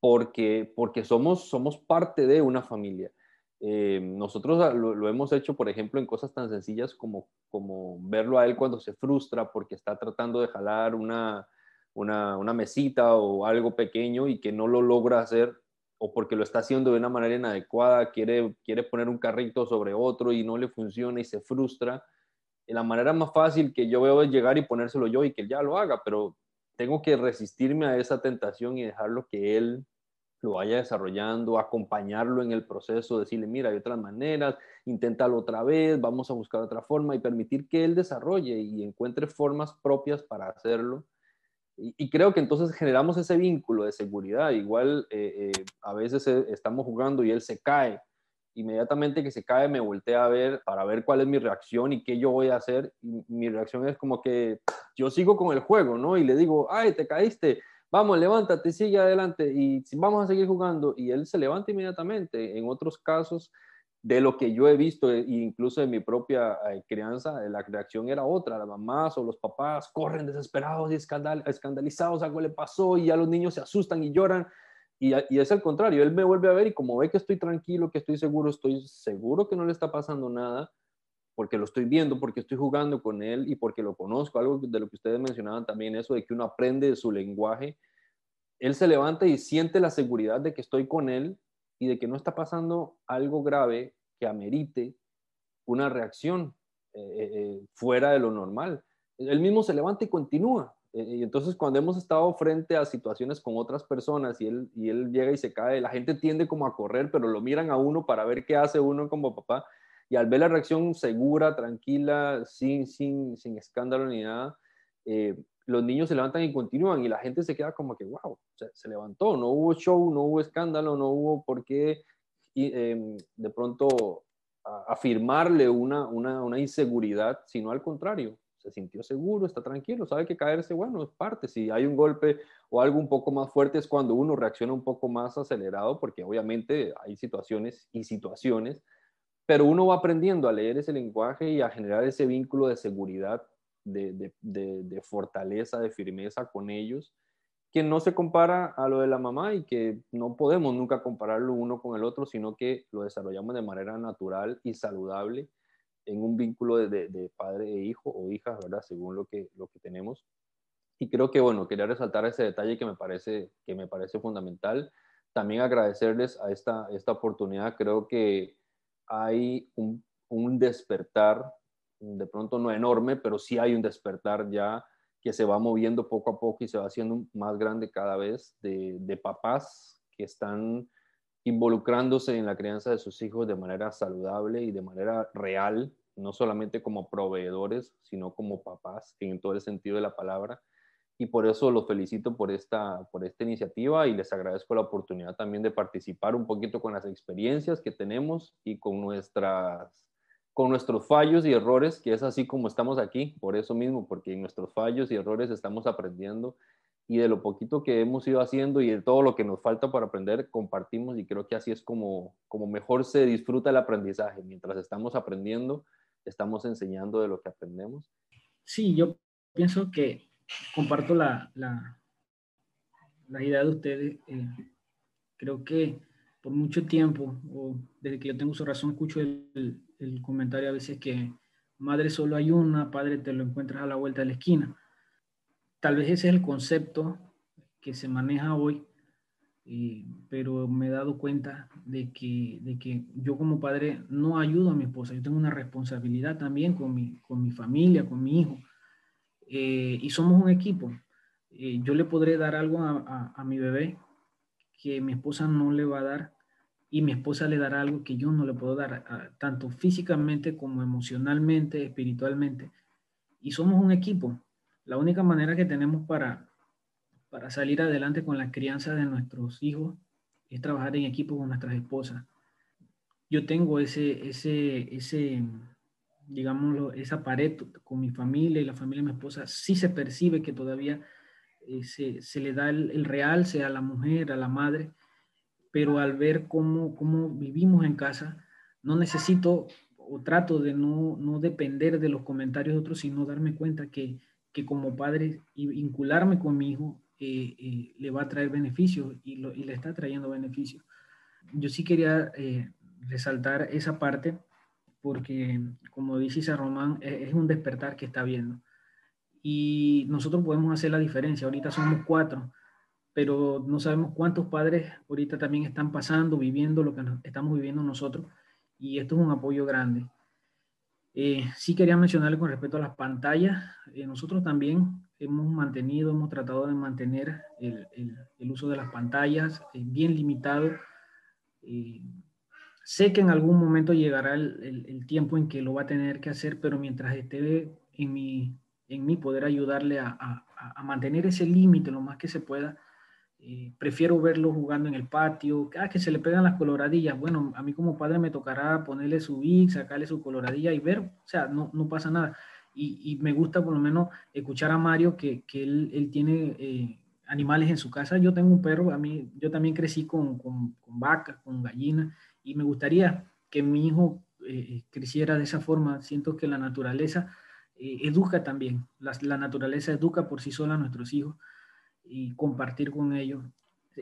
porque, porque somos, somos parte de una familia. Eh, nosotros lo, hemos hecho, por ejemplo, en cosas tan sencillas como, como verlo a él cuando se frustra porque está tratando de jalar una, una, una mesita o algo pequeño y que no lo logra hacer o porque lo está haciendo de una manera inadecuada, quiere, quiere poner un carrito sobre otro y no le funciona y se frustra. Y la manera más fácil que yo veo es llegar y ponérselo yo y que él ya lo haga, pero tengo que resistirme a esa tentación y dejarlo que él lo vaya desarrollando, acompañarlo en el proceso, decirle, mira, hay otras maneras, inténtalo otra vez, vamos a buscar otra forma y permitir que él desarrolle y encuentre formas propias para hacerlo y, creo que entonces generamos ese vínculo de seguridad. Igual eh, eh, a veces eh, estamos jugando y él se cae. Inmediatamente que se cae me voltea a ver para ver cuál es mi reacción y qué yo voy a hacer. mi reacción es como que yo sigo con el juego, ¿no? Y le digo, ay, te caíste, vamos, levántate, sigue adelante y vamos a seguir jugando. Y él se levanta inmediatamente. En otros casos de lo que yo he visto, e incluso en mi propia eh, crianza, eh, la reacción era otra. Las mamás o los papás corren desesperados y escandalizados, algo le pasó y ya los niños se asustan y lloran. Y, y, es el contrario, él me vuelve a ver y como ve que estoy tranquilo, que estoy seguro, estoy seguro que no le está pasando nada, porque lo estoy viendo, porque estoy jugando con él y porque lo conozco, algo de lo que ustedes mencionaban también, eso de que uno aprende de su lenguaje. Él se levanta y siente la seguridad de que estoy con él y de que no está pasando algo grave que amerite una reacción eh, eh, eh, fuera de lo normal. Él mismo se levanta y continúa. y entonces cuando hemos estado frente a situaciones con otras personas y él, y él llega y se cae, la gente tiende como a correr, pero lo miran a uno para ver qué hace uno como papá. Y al ver la reacción segura, tranquila, sin, sin, sin escándalo ni nada, los niños se levantan y continúan y la gente se queda como que, wow, se, levantó, no hubo show, no hubo escándalo, no hubo por qué em, de pronto afirmarle una, una, una, inseguridad, sino al contrario, se sintió seguro, está tranquilo, sabe que caerse, bueno, es parte, si hay un golpe o algo un poco más fuerte es cuando uno reacciona un poco más acelerado, porque obviamente hay situaciones y situaciones, pero uno va aprendiendo a leer ese lenguaje y a generar ese vínculo de seguridad de, fortaleza, de firmeza con ellos, que no se compara a lo de la mamá y que no podemos nunca compararlo uno con el otro, sino que lo desarrollamos de manera natural y saludable en un vínculo de, padre e hijo o hija, ¿verdad? Según lo que, lo que tenemos. Y creo que, bueno, quería resaltar ese detalle que me parece, que me parece fundamental. También agradecerles a esta, esta oportunidad. Creo que hay un, un despertar de pronto no enorme, pero sí hay un despertar ya que se va moviendo poco a poco y se va haciendo más grande cada vez de, de papás que están involucrándose en la crianza de sus hijos de manera saludable y de manera real, no solamente como proveedores, sino como papás en todo el sentido de la palabra. Y por eso los felicito por esta, por esta iniciativa y les agradezco la oportunidad también de participar un poquito con las experiencias que tenemos y con nuestras con nuestros fallos y errores, que es así como estamos aquí, por eso mismo, porque en nuestros fallos y errores estamos aprendiendo y de lo poquito que hemos ido haciendo y de todo lo que nos falta para aprender, compartimos y creo que así es como, como mejor se disfruta el aprendizaje. Mientras estamos aprendiendo, estamos enseñando de lo que aprendemos. Sí, yo pienso que comparto la, la, la idea de ustedes. Eh, creo que por mucho tiempo, o desde que yo tengo su razón, escucho el, comentario a veces que madre solo hay una, padre te lo encuentras a la vuelta de la esquina. Tal vez ese es el concepto que se maneja hoy, pero me he dado cuenta de que, de que yo como padre no ayudo a mi esposa, yo tengo una responsabilidad también con mi, con mi familia, con mi hijo, eh, y somos un equipo. Eh, yo le podré dar algo a, a mi bebé que mi esposa no le va a dar y mi esposa le dará algo que yo no le puedo dar, tanto físicamente como emocionalmente, espiritualmente. Y somos un equipo. La única manera que tenemos para, para salir adelante con la crianza de nuestros hijos es trabajar en equipo con nuestras esposas. Yo tengo ese, ese, ese, digámoslo, esa pared con mi familia y la familia de mi esposa. Sí se percibe que todavía eh, se, se, le da el, el real, sea a la mujer, a la madre, pero al ver cómo, cómo vivimos en casa, no necesito o trato de no, no depender de los comentarios de otros, sino darme cuenta que, que como padre vincularme con mi hijo eh, eh, le va a traer beneficios y, lo, y, le está trayendo beneficios. Yo sí quería eh, resaltar esa parte porque, como dice Isa Román, es, es un despertar que está viendo. Y nosotros podemos hacer la diferencia. Ahorita somos cuatro, pero no sabemos cuántos padres ahorita también están pasando, viviendo lo que estamos viviendo nosotros, y esto es un apoyo grande. Eh, sí quería mencionarle con respecto a las pantallas, eh, nosotros también hemos mantenido, hemos tratado de mantener el, el, el uso de las pantallas eh, bien limitado. Eh, sé que en algún momento llegará el, el, tiempo en que lo va a tener que hacer, pero mientras esté en mi, en mi poder ayudarle a, a, a mantener ese límite lo más que se pueda, eh, prefiero verlo jugando en el patio, ah, que se le pegan las coloradillas. Bueno, a mí como padre me tocará ponerle su big, sacarle su coloradilla y ver, o sea, no, no pasa nada. Y, y, me gusta por lo menos escuchar a Mario que, que él, él, tiene eh, animales en su casa. Yo tengo un perro, a mí, yo también crecí con, con, con vacas, con gallinas, y me gustaría que mi hijo eh, creciera de esa forma. Siento que la naturaleza educa también, la naturaleza educa por sí sola a nuestros hijos y compartir con ellos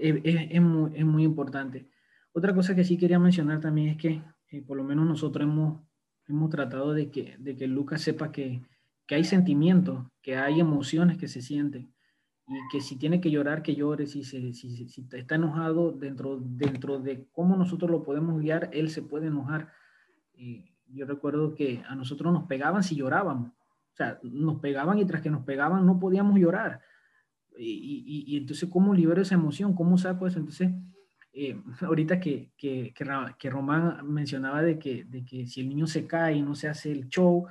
es, es, muy, es, muy, importante. Otra cosa que sí quería mencionar también es que eh, por lo menos nosotros hemos, hemos tratado de que, de que Lucas sepa que, que hay sentimientos, que hay emociones que se sienten y que si tiene que llorar, que llore, si, si, si está enojado dentro, dentro de cómo nosotros lo podemos guiar, él se puede enojar. Y yo recuerdo que a nosotros nos pegaban si llorábamos. O sea, nos pegaban y tras que nos pegaban no podíamos llorar y, y, y, entonces, ¿cómo libero esa emoción? ¿Cómo saco eso? Entonces, eh, ahorita que, que, que, Román mencionaba de que, de que si el niño se cae y no se hace el show,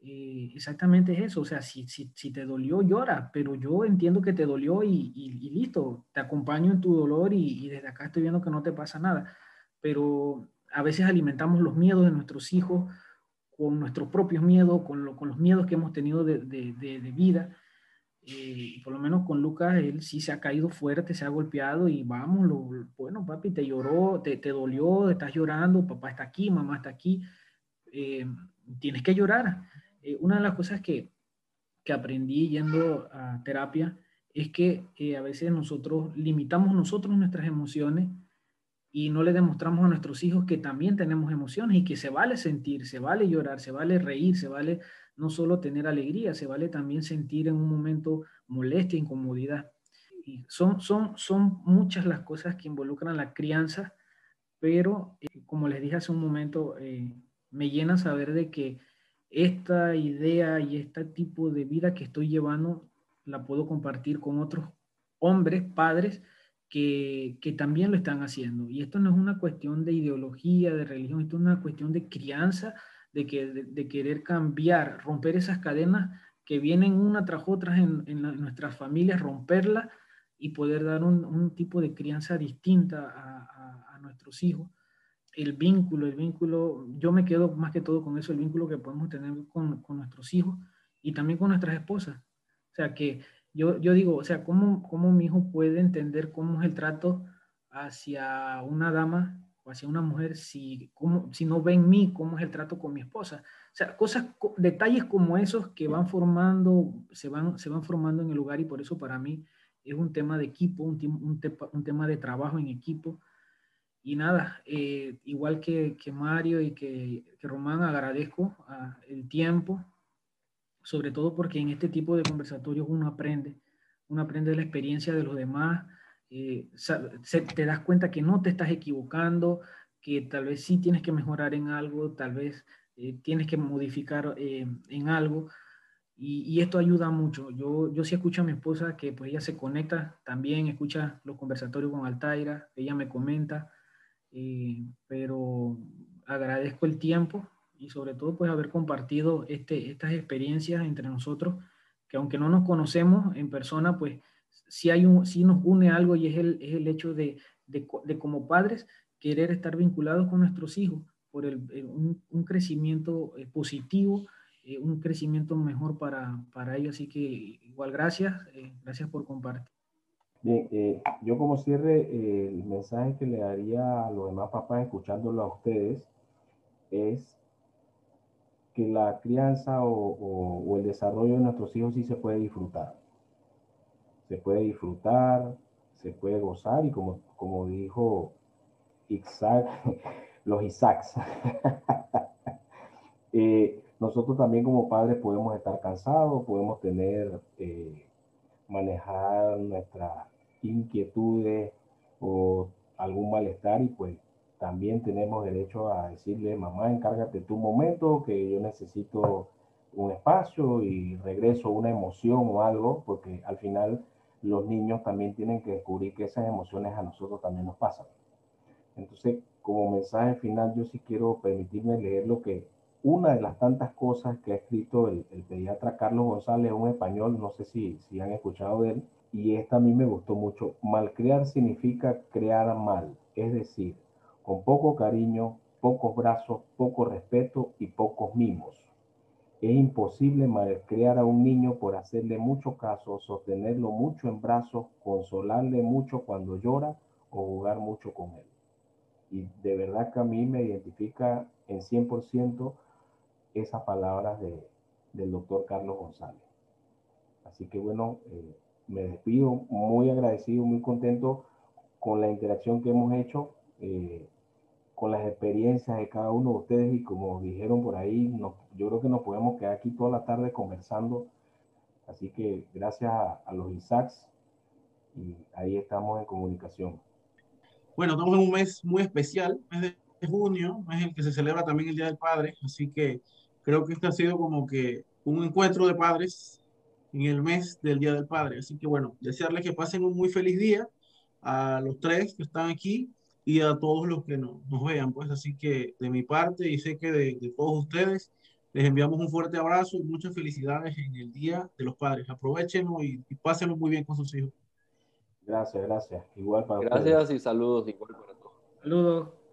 eh, exactamente es eso. O sea, si, si, si, te dolió, llora, pero yo entiendo que te dolió y, y listo, te acompaño en tu dolor y, desde acá estoy viendo que no te pasa nada. Pero a veces alimentamos los miedos de nuestros hijos con nuestros propios miedos, con, lo, con los miedos que hemos tenido de, de, de, de vida eh, por lo menos con Lucas, él sí se ha caído fuerte, se ha golpeado y vamos, lo, bueno, papi, te lloró, te, te, dolió, estás llorando, papá está aquí, mamá está aquí, eh, tienes que llorar. Eh, una de las cosas que, que, aprendí yendo a terapia es que a veces nosotros limitamos nosotros nuestras emociones y no le demostramos a nuestros hijos que también tenemos emociones y que se vale sentir, se vale llorar, se vale reír, se vale no solo tener alegría, se vale también sentir en un momento molestia, incomodidad. Son, son, son muchas las cosas que involucran la crianza, pero eh, como les dije hace un momento, eh, me llena saber de que esta idea y este tipo de vida que estoy llevando la puedo compartir con otros hombres, padres, que, que, también lo están haciendo. Y esto no es una cuestión de ideología, de religión, esto es una cuestión de crianza, de, que, de, querer cambiar, romper esas cadenas que vienen una tras otra en, en, nuestras familias, romperla y poder dar un, un tipo de crianza distinta a, a, a, nuestros hijos. El vínculo, el vínculo, yo me quedo más que todo con eso, el vínculo que podemos tener con, con nuestros hijos y también con nuestras esposas. O sea, que yo, yo digo, o sea, ¿cómo, ¿cómo mi hijo puede entender cómo es el trato hacia una dama o hacia una mujer si, cómo, si no ve en mí cómo es el trato con mi esposa? O sea, cosas, detalles como esos que van formando, se van, se van formando en el lugar y por eso para mí es un tema de equipo, un, un, un tema de trabajo en equipo. Y nada, eh, igual que, que, Mario y que, que Román, agradezco uh, el tiempo, sobre todo porque en este tipo de conversatorios uno aprende, uno aprende de la experiencia de los demás, eh, se, te das cuenta que no te estás equivocando, que tal vez sí tienes que mejorar en algo, tal vez eh, tienes que modificar eh, en algo, y, y, esto ayuda mucho. Yo, yo sí escucho a mi esposa que pues ella se conecta también, escucha los conversatorios con Altaira, ella me comenta, eh, pero agradezco el tiempo y sobre todo pues haber compartido este, estas experiencias entre nosotros, que aunque no nos conocemos en persona, pues sí, hay un, sí nos une algo y es el, es el hecho de, de, de, como padres querer estar vinculados con nuestros hijos por el, un, un, crecimiento eh, positivo, eh, un crecimiento mejor para, para ellos. Así que igual gracias, eh, gracias por compartir. Bien, eh, yo como cierre, eh, el mensaje que le daría a los demás papás escuchándolo a ustedes es que la crianza o, o, o, el desarrollo de nuestros hijos sí se puede disfrutar. Se puede disfrutar, se puede gozar y como, como dijo Isaac, los Isaacs, eh, nosotros también como padres podemos estar cansados, podemos tener, eh, manejar nuestras inquietudes o algún malestar y pues también tenemos derecho a decirle, mamá, encárgate tu momento, que yo necesito un espacio y regreso una emoción o algo, porque al final los niños también tienen que descubrir que esas emociones a nosotros también nos pasan. Entonces, como mensaje final, yo sí quiero permitirme leer lo que una de las tantas cosas que ha escrito el, el pediatra Carlos González, un español, no sé si, si han escuchado de él, y esta a mí me gustó mucho. Malcriar significa crear mal, es decir, con poco cariño, pocos brazos, poco respeto y pocos mimos. Es imposible malcriar a un niño por hacerle mucho caso, sostenerlo mucho en brazos, consolarle mucho cuando llora o jugar mucho con él. Y de verdad que a mí me identifica en 100% esas palabras de, del doctor Carlos González. Así que bueno, eh, me despido muy agradecido, muy contento con la interacción que hemos hecho. Eh, con las experiencias de cada uno de ustedes y como dijeron por ahí, yo creo que nos podemos quedar aquí toda la tarde conversando. Así que gracias a, los ISACs y ahí estamos en comunicación. Bueno, estamos en un mes muy especial, mes de junio, mes en que se celebra también el Día del Padre, así que creo que este ha sido como que un encuentro de padres en el mes del Día del Padre. Así que bueno, desearles que pasen un muy feliz día a los tres que están aquí y a todos los que no, nos vean. Pues así que de mi parte y sé que de, de, todos ustedes, les enviamos un fuerte abrazo y muchas felicidades en el Día de los Padres. Aprovechenlo y, y pásenlo muy bien con sus hijos. Gracias, gracias. Igual para Gracias ustedes. y saludos igual para todos. Saludos.